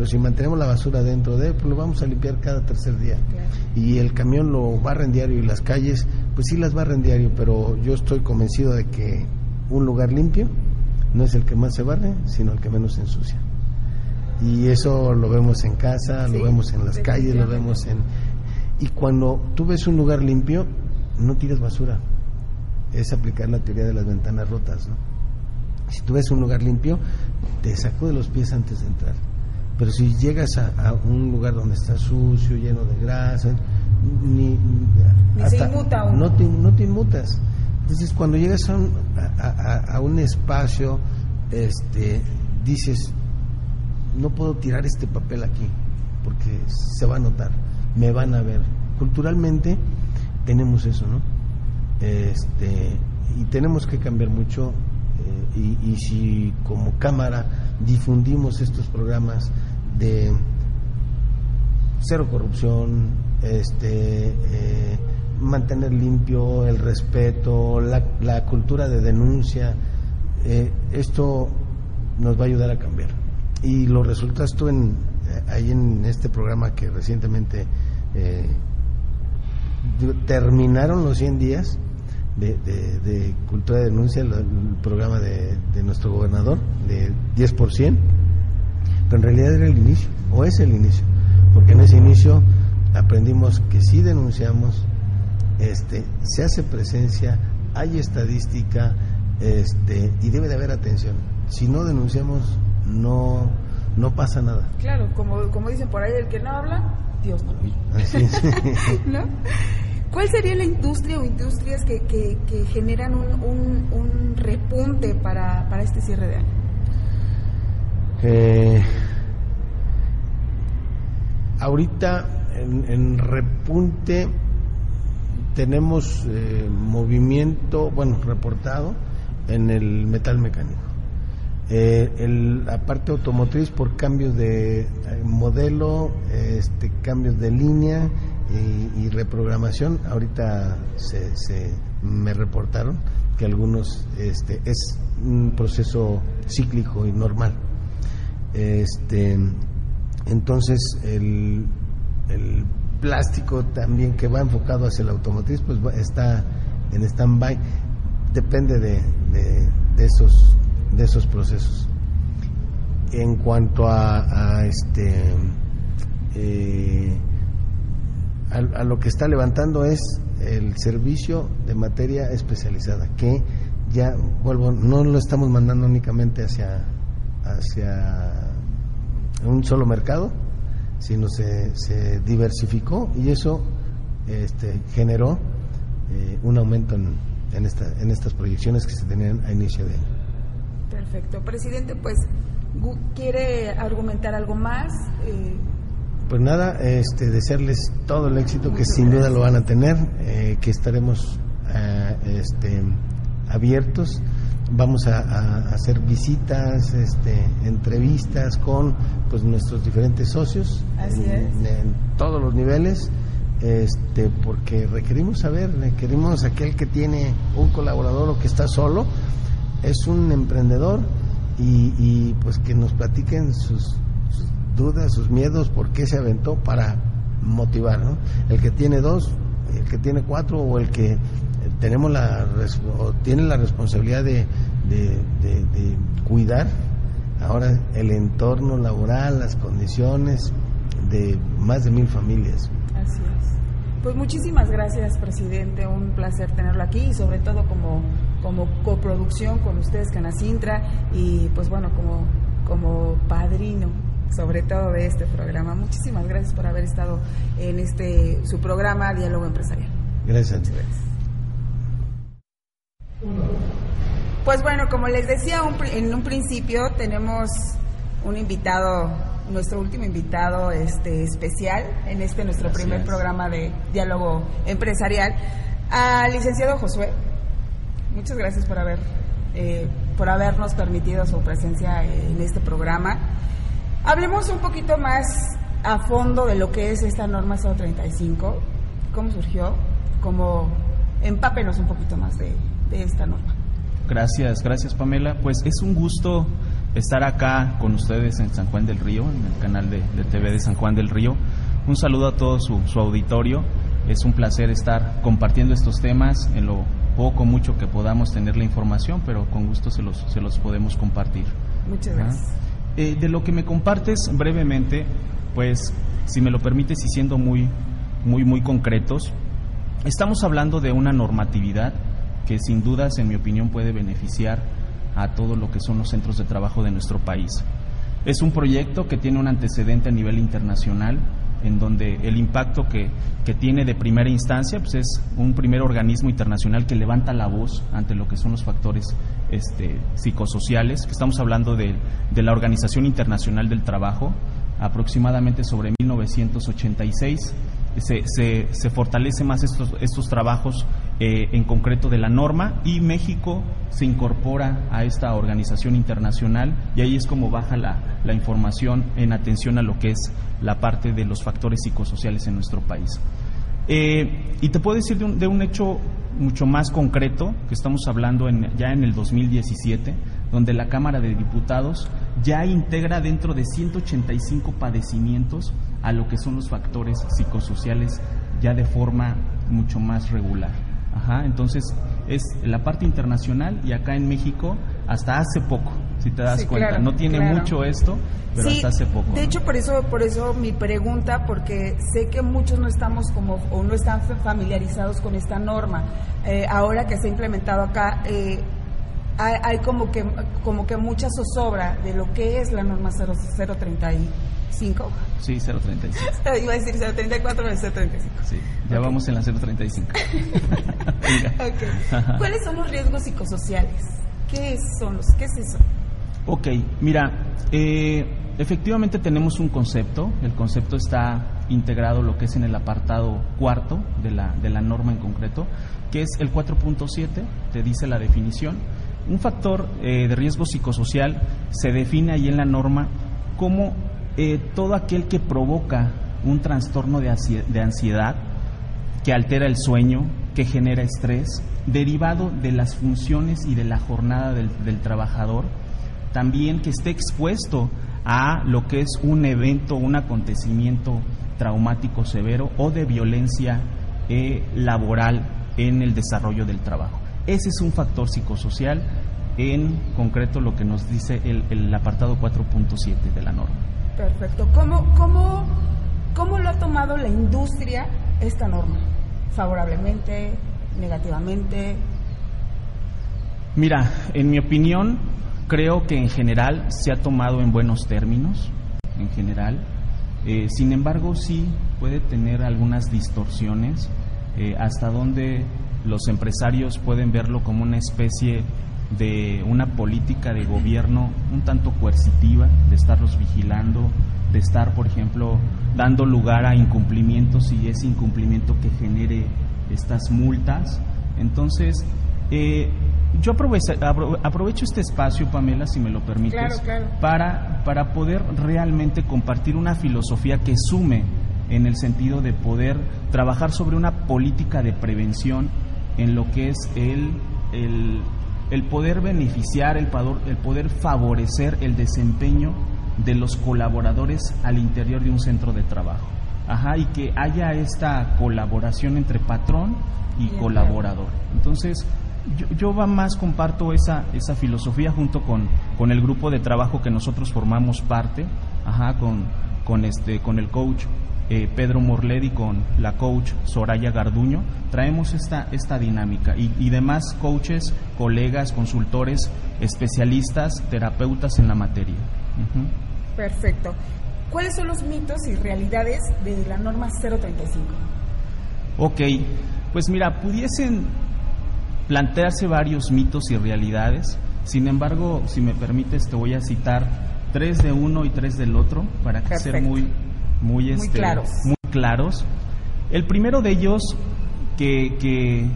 pero si mantenemos la basura dentro de él, pues lo vamos a limpiar cada tercer día. Y el camión lo barren diario y las calles, pues sí las barren diario, pero yo estoy convencido de que un lugar limpio no es el que más se barre, sino el que menos se ensucia. Y eso lo vemos en casa, Sí, lo vemos en las calles, lo vemos en... Y cuando tú ves un lugar limpio, no tires basura. Es aplicar la teoría de las ventanas rotas, ¿no? Si tú ves un lugar limpio, te sacude los pies antes de entrar. Pero si llegas a, un lugar donde está sucio, lleno de grasa, ni, se inmuta No te, no te inmutas. Entonces, cuando llegas a un, a un espacio, este, dices, no puedo tirar este papel aquí, porque se va a notar, me van a ver. Culturalmente tenemos eso, ¿no? Este, y tenemos que cambiar mucho eh, y, si como cámara difundimos estos programas de cero corrupción, este, eh, mantener limpio, el respeto, la, cultura de denuncia, eh, esto nos va a ayudar a cambiar. Y lo resultas tú en, ahí en este programa que recientemente terminaron los 100 días de, cultura de denuncia, el, programa de, nuestro gobernador, de 10%, pero en realidad era el inicio, o es el inicio, porque en ese inicio aprendimos que si denunciamos, este, se hace presencia, hay estadística, este, y debe de haber atención. Si no denunciamos, no, no pasa nada. Claro, como, como dicen por ahí, el que no habla, Dios no lo oye. ¿No? ¿Cuál sería la industria o industrias que, que, generan un, un, repunte para, para, este cierre de año? Eh, ahorita en, repunte tenemos eh, movimiento, bueno, reportado en el metal mecánico. Eh, la parte automotriz por cambios de modelo, este, cambios de línea y, reprogramación. Ahorita se, se, me reportaron que algunos este, es un proceso cíclico y normal. Este, entonces el, plástico también que va enfocado hacia el automotriz pues está en stand-by. Depende de, de, esos, de esos procesos. En cuanto a, a este eh, a, lo que está levantando es el servicio de materia especializada, que ya, vuelvo, no lo estamos mandando únicamente hacia, hacia un solo mercado, sino se, se diversificó y eso este, generó eh, un aumento en, en, esta, en estas proyecciones que se tenían a inicio de año. Perfecto. Presidente, pues, ¿quiere argumentar algo más? Eh, pues nada, este, desearles todo el éxito que sin duda lo van a tener, eh, que estaremos eh, este, abiertos. Vamos a, hacer visitas, este, entrevistas con pues nuestros diferentes socios en, todos los niveles, este, porque requerimos saber, requerimos aquel que tiene un colaborador o que está solo, es un emprendedor y, y pues que nos platiquen sus dudas, sus miedos, por qué se aventó para motivar, ¿no? El que tiene dos, el que tiene cuatro o el que tenemos la o tiene la responsabilidad de, de, cuidar ahora el entorno laboral, las condiciones de más de mil familias. Así es. Pues muchísimas gracias, presidente. Un placer tenerlo aquí y sobre todo como, como coproducción con ustedes, Canacintra, y pues bueno, como, como padrino sobre todo de este programa. Muchísimas gracias por haber estado en este su programa Diálogo Empresarial. Gracias. Pues bueno, como les decía en un principio, tenemos un invitado, nuestro último invitado este especial en este nuestro primer programa de Diálogo Empresarial, al licenciado Josué. Muchas gracias por haber eh, por habernos permitido su presencia en este programa. Hablemos un poquito más a fondo de lo que es esta norma 035, cómo surgió, cómo empápenos un poquito más de, esta norma. Gracias, gracias Pamela. Pues es un gusto estar acá con ustedes en San Juan del Río, en el canal de, TV de San Juan del Río. Un saludo a todo su, auditorio. Es un placer estar compartiendo estos temas en lo poco, mucho que podamos tener la información, pero con gusto se los, se los podemos compartir. Muchas gracias. Eh, de lo que me compartes brevemente, pues si me lo permites y siendo muy, muy, muy concretos, estamos hablando de una normatividad que sin dudas, en mi opinión, puede beneficiar a todo lo que son los centros de trabajo de nuestro país. Es un proyecto que tiene un antecedente a nivel internacional, en donde el impacto que, que, tiene de primera instancia pues es un primer organismo internacional que levanta la voz ante lo que son los factores este, psicosociales, estamos hablando de, de la Organización Internacional del Trabajo, aproximadamente sobre 1986 se, se, se fortalece más estos, estos trabajos eh, en concreto de la norma y México se incorpora a esta organización internacional y ahí es como baja la, la información en atención a lo que es la parte de los factores psicosociales en nuestro país. Eh, y te puedo decir de un, de un, hecho mucho más concreto, que estamos hablando en, ya en el 2017, donde la Cámara de Diputados ya integra dentro de 185 padecimientos a lo que son los factores psicosociales ya de forma mucho más regular. Ajá, entonces es la parte internacional y acá en México hasta hace poco, si te das Sí, cuenta. claro, no tiene claro. mucho esto, pero Sí, hasta hace poco. De ¿no? hecho, por eso, por eso mi pregunta, porque sé que muchos no estamos como o no están fa- familiarizados con esta norma. Eh, ahora que se ha implementado acá, eh, hay, hay como que como que mucha zozobra de lo que es la norma 00- 035. Sí, 035. Iba a decir 034, pero es 035. Sí, ya vamos en la 035. Venga. Ok. Ajá. ¿Cuáles son los riesgos psicosociales? ¿Qué son los? ¿Qué es eso? Ok, mira, eh, efectivamente tenemos un concepto, el concepto está integrado lo que es en el apartado cuarto de la, de la norma en concreto, que es el 4.7, te dice la definición. Un factor eh, de riesgo psicosocial se define ahí en la norma como eh, todo aquel que provoca un trastorno de ansie- de ansiedad, que altera el sueño, que genera estrés, derivado de las funciones y de la jornada del, del trabajador, también que esté expuesto a lo que es un evento, un acontecimiento traumático severo o de violencia eh, laboral en el desarrollo del trabajo. Ese es un factor psicosocial, en concreto lo que nos dice el, el apartado 4.7 de la norma. Perfecto. ¿Cómo, cómo, ¿Cómo lo ha tomado la industria esta norma? ¿Favorablemente? ¿Negativamente? Mira, en mi opinión, creo que en general se ha tomado en buenos términos, en general. Eh, sin embargo, sí puede tener algunas distorsiones, eh, hasta donde los empresarios pueden verlo como una especie de una política de gobierno un tanto coercitiva, de estarlos vigilando, de estar, por ejemplo, dando lugar a incumplimientos y ese incumplimiento que genere estas multas. Entonces, eh, yo aprovecho, apro- aprovecho este espacio, Pamela, si me lo permites, Claro, claro. Para, para poder realmente compartir una filosofía que sume en el sentido de poder trabajar sobre una política de prevención en lo que es el, el, el poder beneficiar, el, pador- el poder favorecer el desempeño de los colaboradores al interior de un centro de trabajo. Ajá, y que haya esta colaboración entre patrón y colaborador. Entonces, yo, yo va más comparto esa, esa filosofía junto con, con el grupo de trabajo que nosotros formamos parte, ajá, con, con, este, con el coach eh, Pedro Morled y con la coach Soraya Garduño, traemos esta, esta dinámica y, y demás coaches, colegas, consultores, especialistas, terapeutas en la materia. Perfecto. ¿Cuáles son los mitos y realidades de la norma 035? Ok, pues mira, pudiesen plantearse varios mitos y realidades, sin embargo, si me permites, te voy a citar tres de uno y tres del otro para que ser Perfecto. Muy, muy, este, claros. muy claros. El primero de ellos, que, que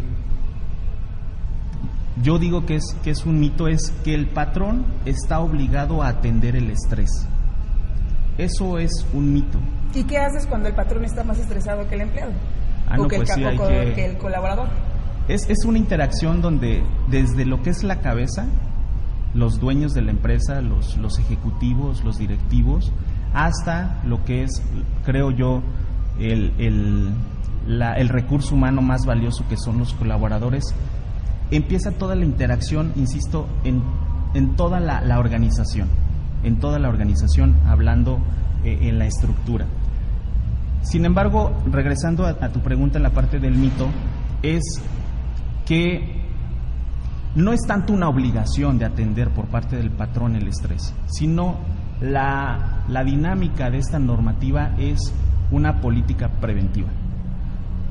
yo digo que es, que es un mito, es que el patrón está obligado a atender el estrés. Eso es un mito. ¿Y qué haces cuando el patrón está más estresado que el empleado? Ah, o no, que, pues el, sí, ca- hay o co- que- que el colaborador. Es, es una interacción donde desde lo que es la cabeza, los dueños de la empresa, los, los ejecutivos, los directivos, hasta lo que es, creo yo, el, el, la- el recurso humano más valioso que son los colaboradores, empieza toda la interacción, insisto, en, en toda la, la organización, en toda la organización, hablando eh, en la estructura. Sin embargo, regresando a, a tu pregunta en la parte del mito, es que no es tanto una obligación de atender por parte del patrón el estrés, sino la, la dinámica de esta normativa es una política preventiva.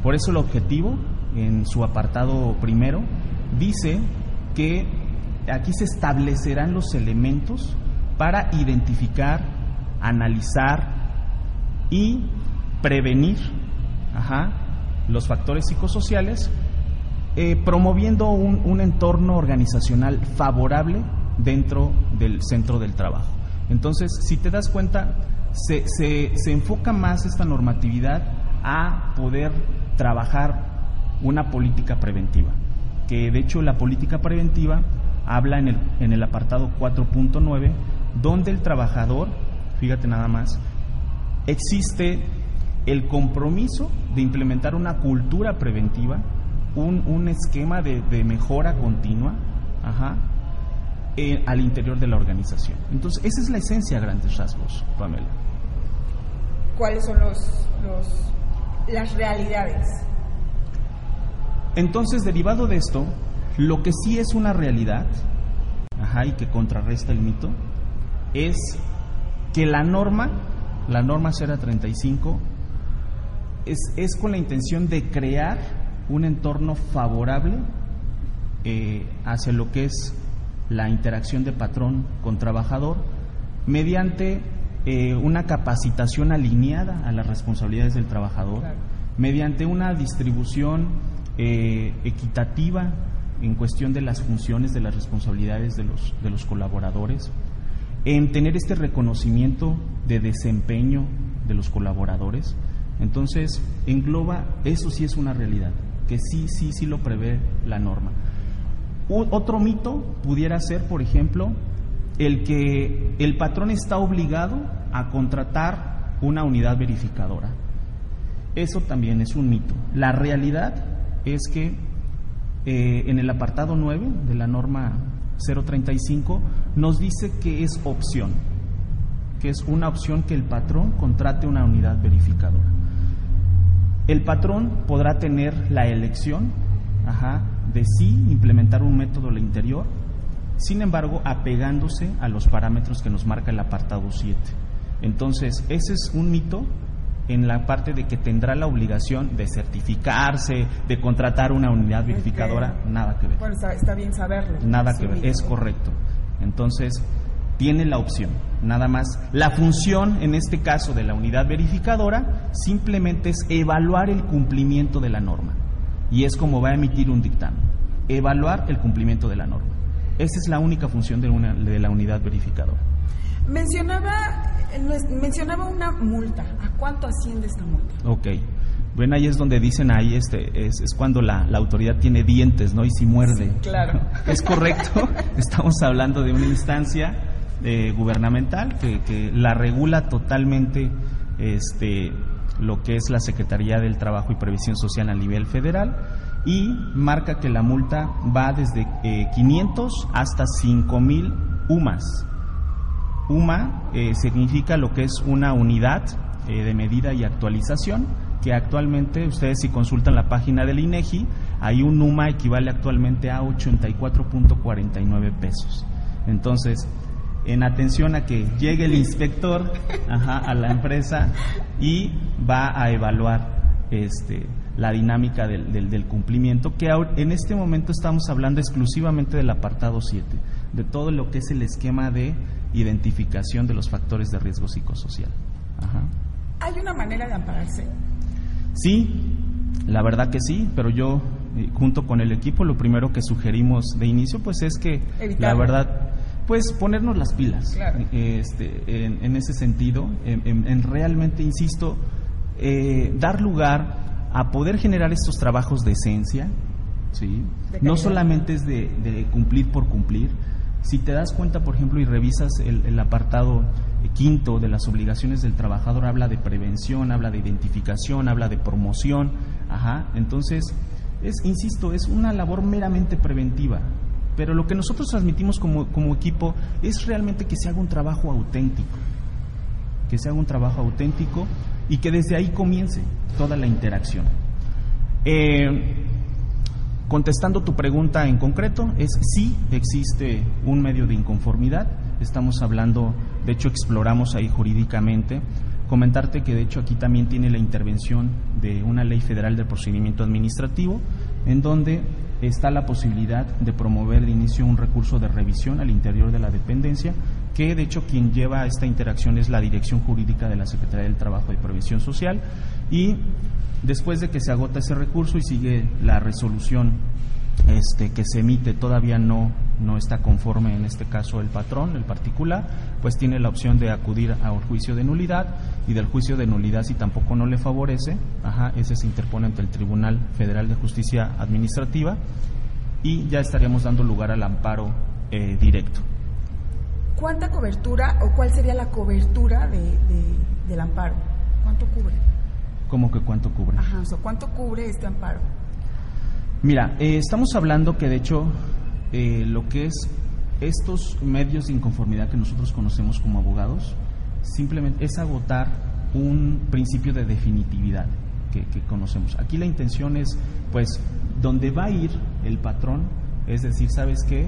Por eso el objetivo, en su apartado primero, dice que aquí se establecerán los elementos para identificar, analizar y prevenir los factores psicosociales, eh, promoviendo un, un entorno organizacional favorable dentro del centro del trabajo. Entonces, si te das cuenta, se, se, enfoca más esta normatividad a poder trabajar una política preventiva, que de hecho la política preventiva habla en el, en el apartado 4.9, donde el trabajador, fíjate nada más, existe el compromiso de implementar una cultura preventiva, un, un esquema de, de, mejora continua ajá, eh, al interior de la organización. Entonces, esa es la esencia a grandes rasgos, Pamela. ¿Cuáles son los, los, las realidades? Entonces, derivado de esto, lo que sí es una realidad, ajá, y que contrarresta el mito, es que la norma, la norma 035, es, es con la intención de crear un entorno favorable eh, hacia lo que es la interacción de patrón con trabajador mediante eh, una capacitación alineada a las responsabilidades del trabajador, mediante una distribución eh, equitativa en cuestión de las funciones, de las responsabilidades de los, de los colaboradores, en tener este reconocimiento de desempeño de los colaboradores. Entonces, engloba, eso sí es una realidad, que sí, sí, sí lo prevé la norma otro mito pudiera ser, por ejemplo, el que el patrón está obligado a contratar una unidad verificadora. Eso también es un mito. La realidad es que eh, en el apartado 9 de la norma 035 nos dice que es opción, que es una opción que el patrón contrate una unidad verificadora. El patrón podrá tener la elección ajá, de sí implementar un método al interior, sin embargo, apegándose a los parámetros que nos marca el apartado 7. Entonces, ese es un mito en la parte de que tendrá la obligación de certificarse, de contratar una unidad verificadora, nada que ver. Bueno, está, bien saberlo. Nada que ver, es correcto. Entonces, tiene la opción, nada más. La función, en este caso, de la unidad verificadora, simplemente es evaluar el cumplimiento de la norma y es como va a emitir un dictamen, evaluar el cumplimiento de la norma. Esa es la única función de, una, de la unidad verificadora. Mencionaba, mencionaba una multa. ¿A cuánto asciende esta multa? Ok. Bueno, ahí es donde dicen ahí este es, es cuando la, la, autoridad tiene dientes, ¿no? Y si muerde. claro. Es correcto. Estamos hablando de una instancia eh, gubernamental que, que, la regula totalmente este lo que es la Secretaría del Trabajo y Previsión Social a nivel federal y marca que la multa va desde 500 eh, hasta 5000 UMAS. UMA eh, significa lo que es una unidad eh, de medida y actualización que actualmente ustedes si consultan la página del INEGI, hay un UMA equivale actualmente a 84.49 pesos. Entonces, en atención a que llegue el inspector a la empresa y va a evaluar este, la dinámica del, del, cumplimiento, que en este momento estamos hablando exclusivamente del apartado 7, de todo lo que es el esquema de identificación de los factores de riesgo psicosocial. ¿Hay una manera de ampararse? Sí, la verdad que sí, pero yo eh, junto con el equipo lo primero que sugerimos de inicio pues es que la verdad pues ponernos las pilas este, en, ese sentido, en, realmente, insisto, eh, dar lugar a poder generar estos trabajos de esencia, ¿sí? no solamente es de, cumplir por cumplir, si te das cuenta, por ejemplo, y revisas el, apartado quinto de las obligaciones del trabajador, habla de prevención, habla de identificación, habla de promoción, ajá, entonces, es, insisto, es una labor meramente preventiva, pero lo que nosotros transmitimos como, como equipo es realmente que se haga un trabajo auténtico, que se haga un trabajo auténtico y que desde ahí comience toda la interacción. Eh, contestando tu pregunta en concreto, es sí existe un medio de inconformidad. Estamos hablando, de hecho exploramos ahí jurídicamente. Comentarte que de hecho aquí también tiene la intervención de una ley federal de procedimiento administrativo, en donde está la posibilidad de promover de inicio un recurso de revisión al interior de la dependencia, que de hecho quien lleva esta interacción es la Dirección Jurídica de la Secretaría del Trabajo y Previsión Social. Y después de que se agota ese recurso y sigue la resolución este, que se emite todavía no, no está conforme en este caso el patrón, el particular, pues tiene la opción de acudir a un juicio de nulidad y del juicio de nulidad si tampoco no le favorece, ajá, ese se interpone ante el Tribunal Federal de Justicia Administrativa y ya estaríamos dando lugar al amparo eh, directo. ¿Cuánta cobertura o cuál sería la cobertura de, de, del amparo? ¿Cuánto cubre? ¿Cómo que cuánto cubre? Ajá, o sea, ¿cuánto cubre este amparo? Mira, eh, estamos hablando que de hecho eh, lo que es estos medios de inconformidad que nosotros conocemos como abogados, simplemente es agotar un principio de definitividad que, conocemos. Aquí la intención es, pues, donde va a ir el patrón, es decir, ¿sabes qué?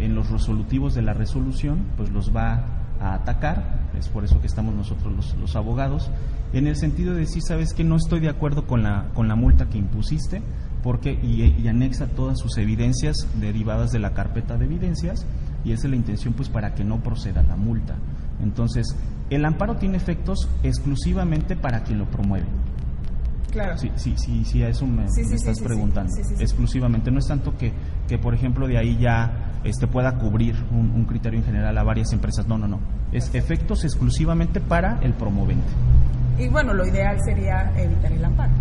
En los resolutivos de la resolución, pues los va a atacar, es por eso que estamos nosotros los, los abogados, en el sentido de decir, ¿sabes qué? No estoy de acuerdo con la, con la multa que impusiste, porque y, y, anexa todas sus evidencias derivadas de la carpeta de evidencias y esa es la intención pues para que no proceda la multa. Entonces, el amparo tiene efectos exclusivamente para quien lo promueve. Claro. Sí, sí, sí, sí a eso me, Sí, sí, me sí, estás preguntando. Sí, sí, sí. Exclusivamente. No es tanto que, que, por ejemplo, de ahí ya este, pueda cubrir un, un criterio en general a varias empresas. No, no, no. Es efectos exclusivamente para el promovente. Y bueno, lo ideal sería evitar el amparo.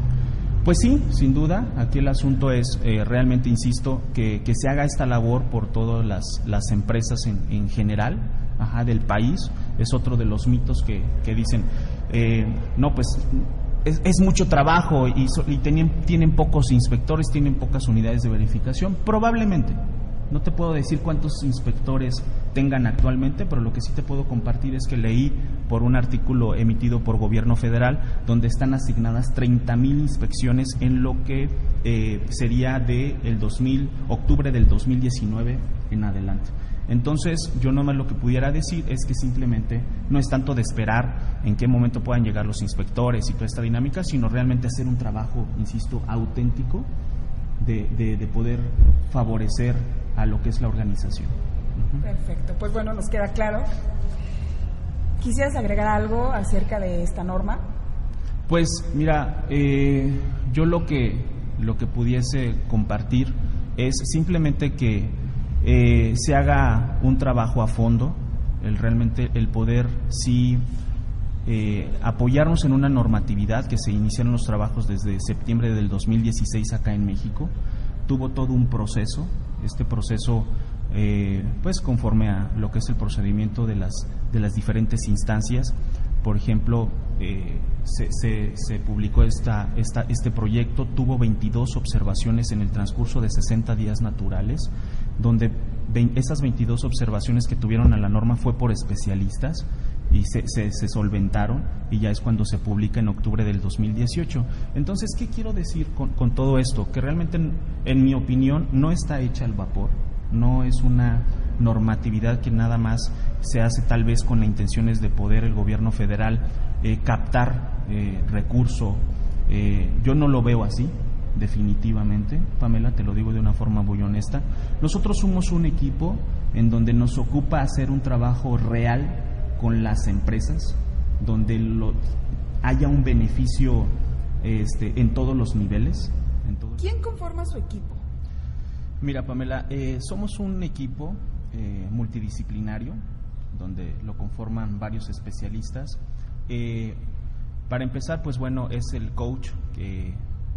Pues sí, sin duda. Aquí el asunto es, eh, realmente insisto, que, que se haga esta labor por todas las, las empresas en, en general ajá, del país. Es otro de los mitos que, que dicen, eh, no, pues es, es mucho trabajo y, y tienen, tienen pocos inspectores, tienen pocas unidades de verificación. Probablemente. No te puedo decir cuántos inspectores tengan actualmente, pero lo que sí te puedo compartir es que leí por un artículo emitido por gobierno federal donde están asignadas 30 mil inspecciones en lo que eh, sería de el 2000, octubre del 2019 en adelante. Entonces, yo nomás lo que pudiera decir es que simplemente no es tanto de esperar en qué momento puedan llegar los inspectores y toda esta dinámica, sino realmente hacer un trabajo, insisto, auténtico de, de, de poder favorecer a lo que es la organización. Perfecto. Pues bueno, nos queda claro. ¿Quisieras agregar algo acerca de esta norma? Pues mira, eh, yo lo que lo que pudiese compartir es simplemente que eh, se haga un trabajo a fondo, el realmente el poder sí eh, apoyarnos en una normatividad que se iniciaron los trabajos desde septiembre del 2016 acá en México. Tuvo todo un proceso, este proceso eh, pues conforme a lo que es el procedimiento de las, de las diferentes instancias. Por ejemplo, eh, se, se- se publicó esta, esta, este proyecto, tuvo 22 observaciones en el transcurso de 60 días naturales, donde esas 22 observaciones que tuvieron a la norma fue por especialistas y se, se- solventaron y ya es cuando se publica en octubre del 2018. Entonces, ¿qué quiero decir con, con todo esto? Que realmente, en, mi opinión, no está hecha al vapor, no es una normatividad que nada más se hace tal vez con la intenciones de poder el gobierno federal eh, captar eh, recurso. Eh, yo no lo veo así, definitivamente. Pamela, te lo digo de una forma muy honesta. Nosotros somos un equipo en donde nos ocupa hacer un trabajo real con las empresas, donde lo- haya un beneficio este, en todos los niveles. En todos- ¿Quién conforma su equipo? Mira, Pamela, eh, somos un equipo eh, multidisciplinario donde lo conforman varios especialistas. Eh, para empezar, pues bueno, es el coach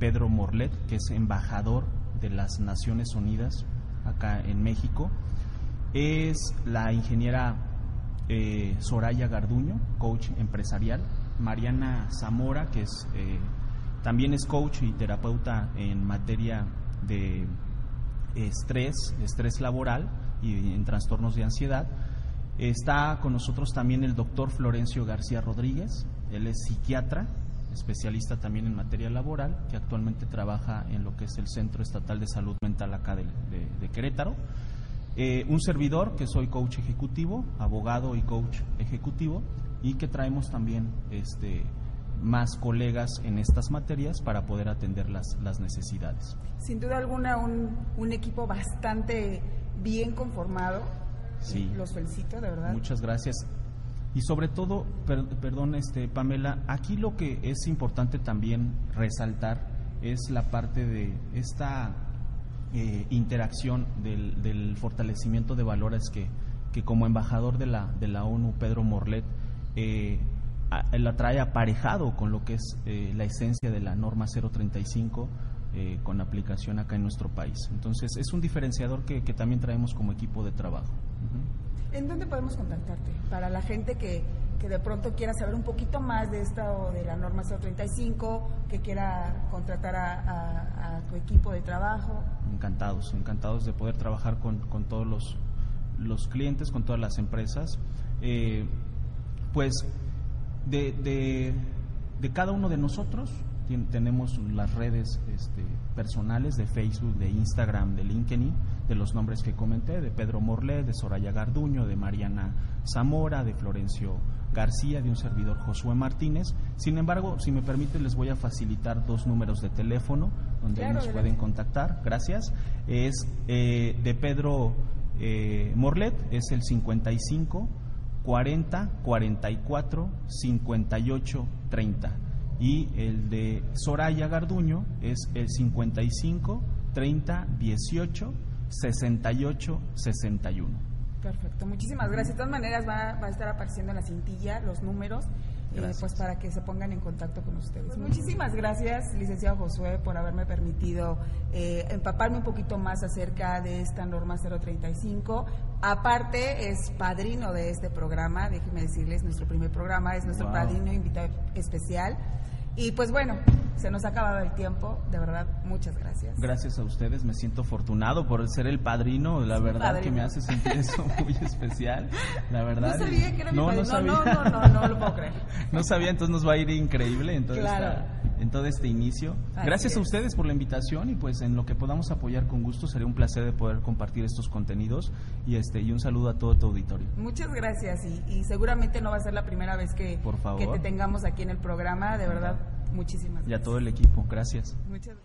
Pedro Morlet, que es embajador de las Naciones Unidas acá en México. Es la ingeniera eh, Soraya Garduño, coach empresarial. Mariana Zamora, que es eh, también es coach y terapeuta en materia de estrés, estrés laboral y en trastornos de ansiedad. Está con nosotros también el doctor Florencio García Rodríguez, él es psiquiatra, especialista también en materia laboral, que actualmente trabaja en lo que es el Centro Estatal de Salud Mental acá de, de, Querétaro. Eh, un servidor que soy coach ejecutivo, abogado y coach ejecutivo, y que traemos también este, más colegas en estas materias para poder atender las, las necesidades. Sin duda alguna, un, un equipo bastante bien conformado. Sí. Los felicito, de verdad. Muchas gracias. Y sobre todo, perdón, este, Pamela, aquí lo que es importante también resaltar es la parte de esta eh, interacción del, del, fortalecimiento de valores que, que como embajador de la, de la ONU, Pedro Morlet, eh, la trae aparejado con lo que es eh, la esencia de la norma 035 eh, con aplicación acá en nuestro país. Entonces es un diferenciador que, que también traemos como equipo de trabajo. ¿En dónde podemos contactarte? Para la gente que, que de pronto quiera saber un poquito más de esta o de la norma 035, que quiera contratar a, tu equipo de trabajo. Encantados, encantados de poder trabajar con, con todos los, los clientes, con todas las empresas. Eh, pues de, de, de cada uno de nosotros tenemos las redes este, personales de Facebook, de Instagram, de LinkedIn, de los nombres que comenté, de Pedro Morlé, de Soraya Garduño, de Mariana Zamora, de Florencio García, de un servidor Josué Martínez. Sin embargo, si me permite, les voy a facilitar dos números de teléfono donde nos pueden contactar. Gracias. Es eh, de Pedro eh, Morlet, es el 55 40 44 58 30. Y el de Soraya Garduño es el 55 30 18 68 61. Perfecto, muchísimas gracias. De todas maneras va, va a estar apareciendo en la cintilla los números eh, pues para que se pongan en contacto con ustedes. Muchísimas gracias, licenciado Josué, por haberme permitido eh, empaparme un poquito más acerca de esta norma 035. Aparte, es padrino de este programa, déjenme decirles, nuestro primer programa, es nuestro padrino invitado especial. Y pues bueno, se nos ha acabado el tiempo, de verdad, muchas gracias. Gracias a ustedes, me siento afortunado por ser el padrino, la verdad que me hace sentir eso muy especial, la verdad. No sabía que era no, mi no, no, no, no, no, lo puedo creer. no sabía, entonces nos va a ir increíble en todo, en todo este inicio. gracias a ustedes por la invitación y pues en lo que podamos apoyar con gusto, sería un placer de poder compartir estos contenidos y este y un saludo a todo tu auditorio. Muchas gracias y, seguramente no va a ser la primera vez que, que te tengamos aquí en el programa, de verdad Muchísimas gracias. Y a todo el equipo, gracias. Muchas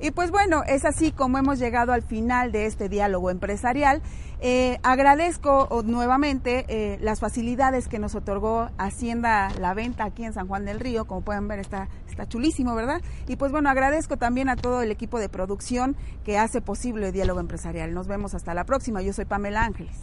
y pues bueno, es así como hemos llegado al final de este diálogo empresarial. Eh, agradezco nuevamente eh, las facilidades que nos otorgó Hacienda La Venta aquí en San Juan del Río. Como pueden ver, está, está chulísimo, ¿verdad? Y pues bueno, agradezco también a todo el equipo de producción que hace posible el diálogo empresarial. Nos vemos hasta la próxima. Yo soy Pamela Ángeles.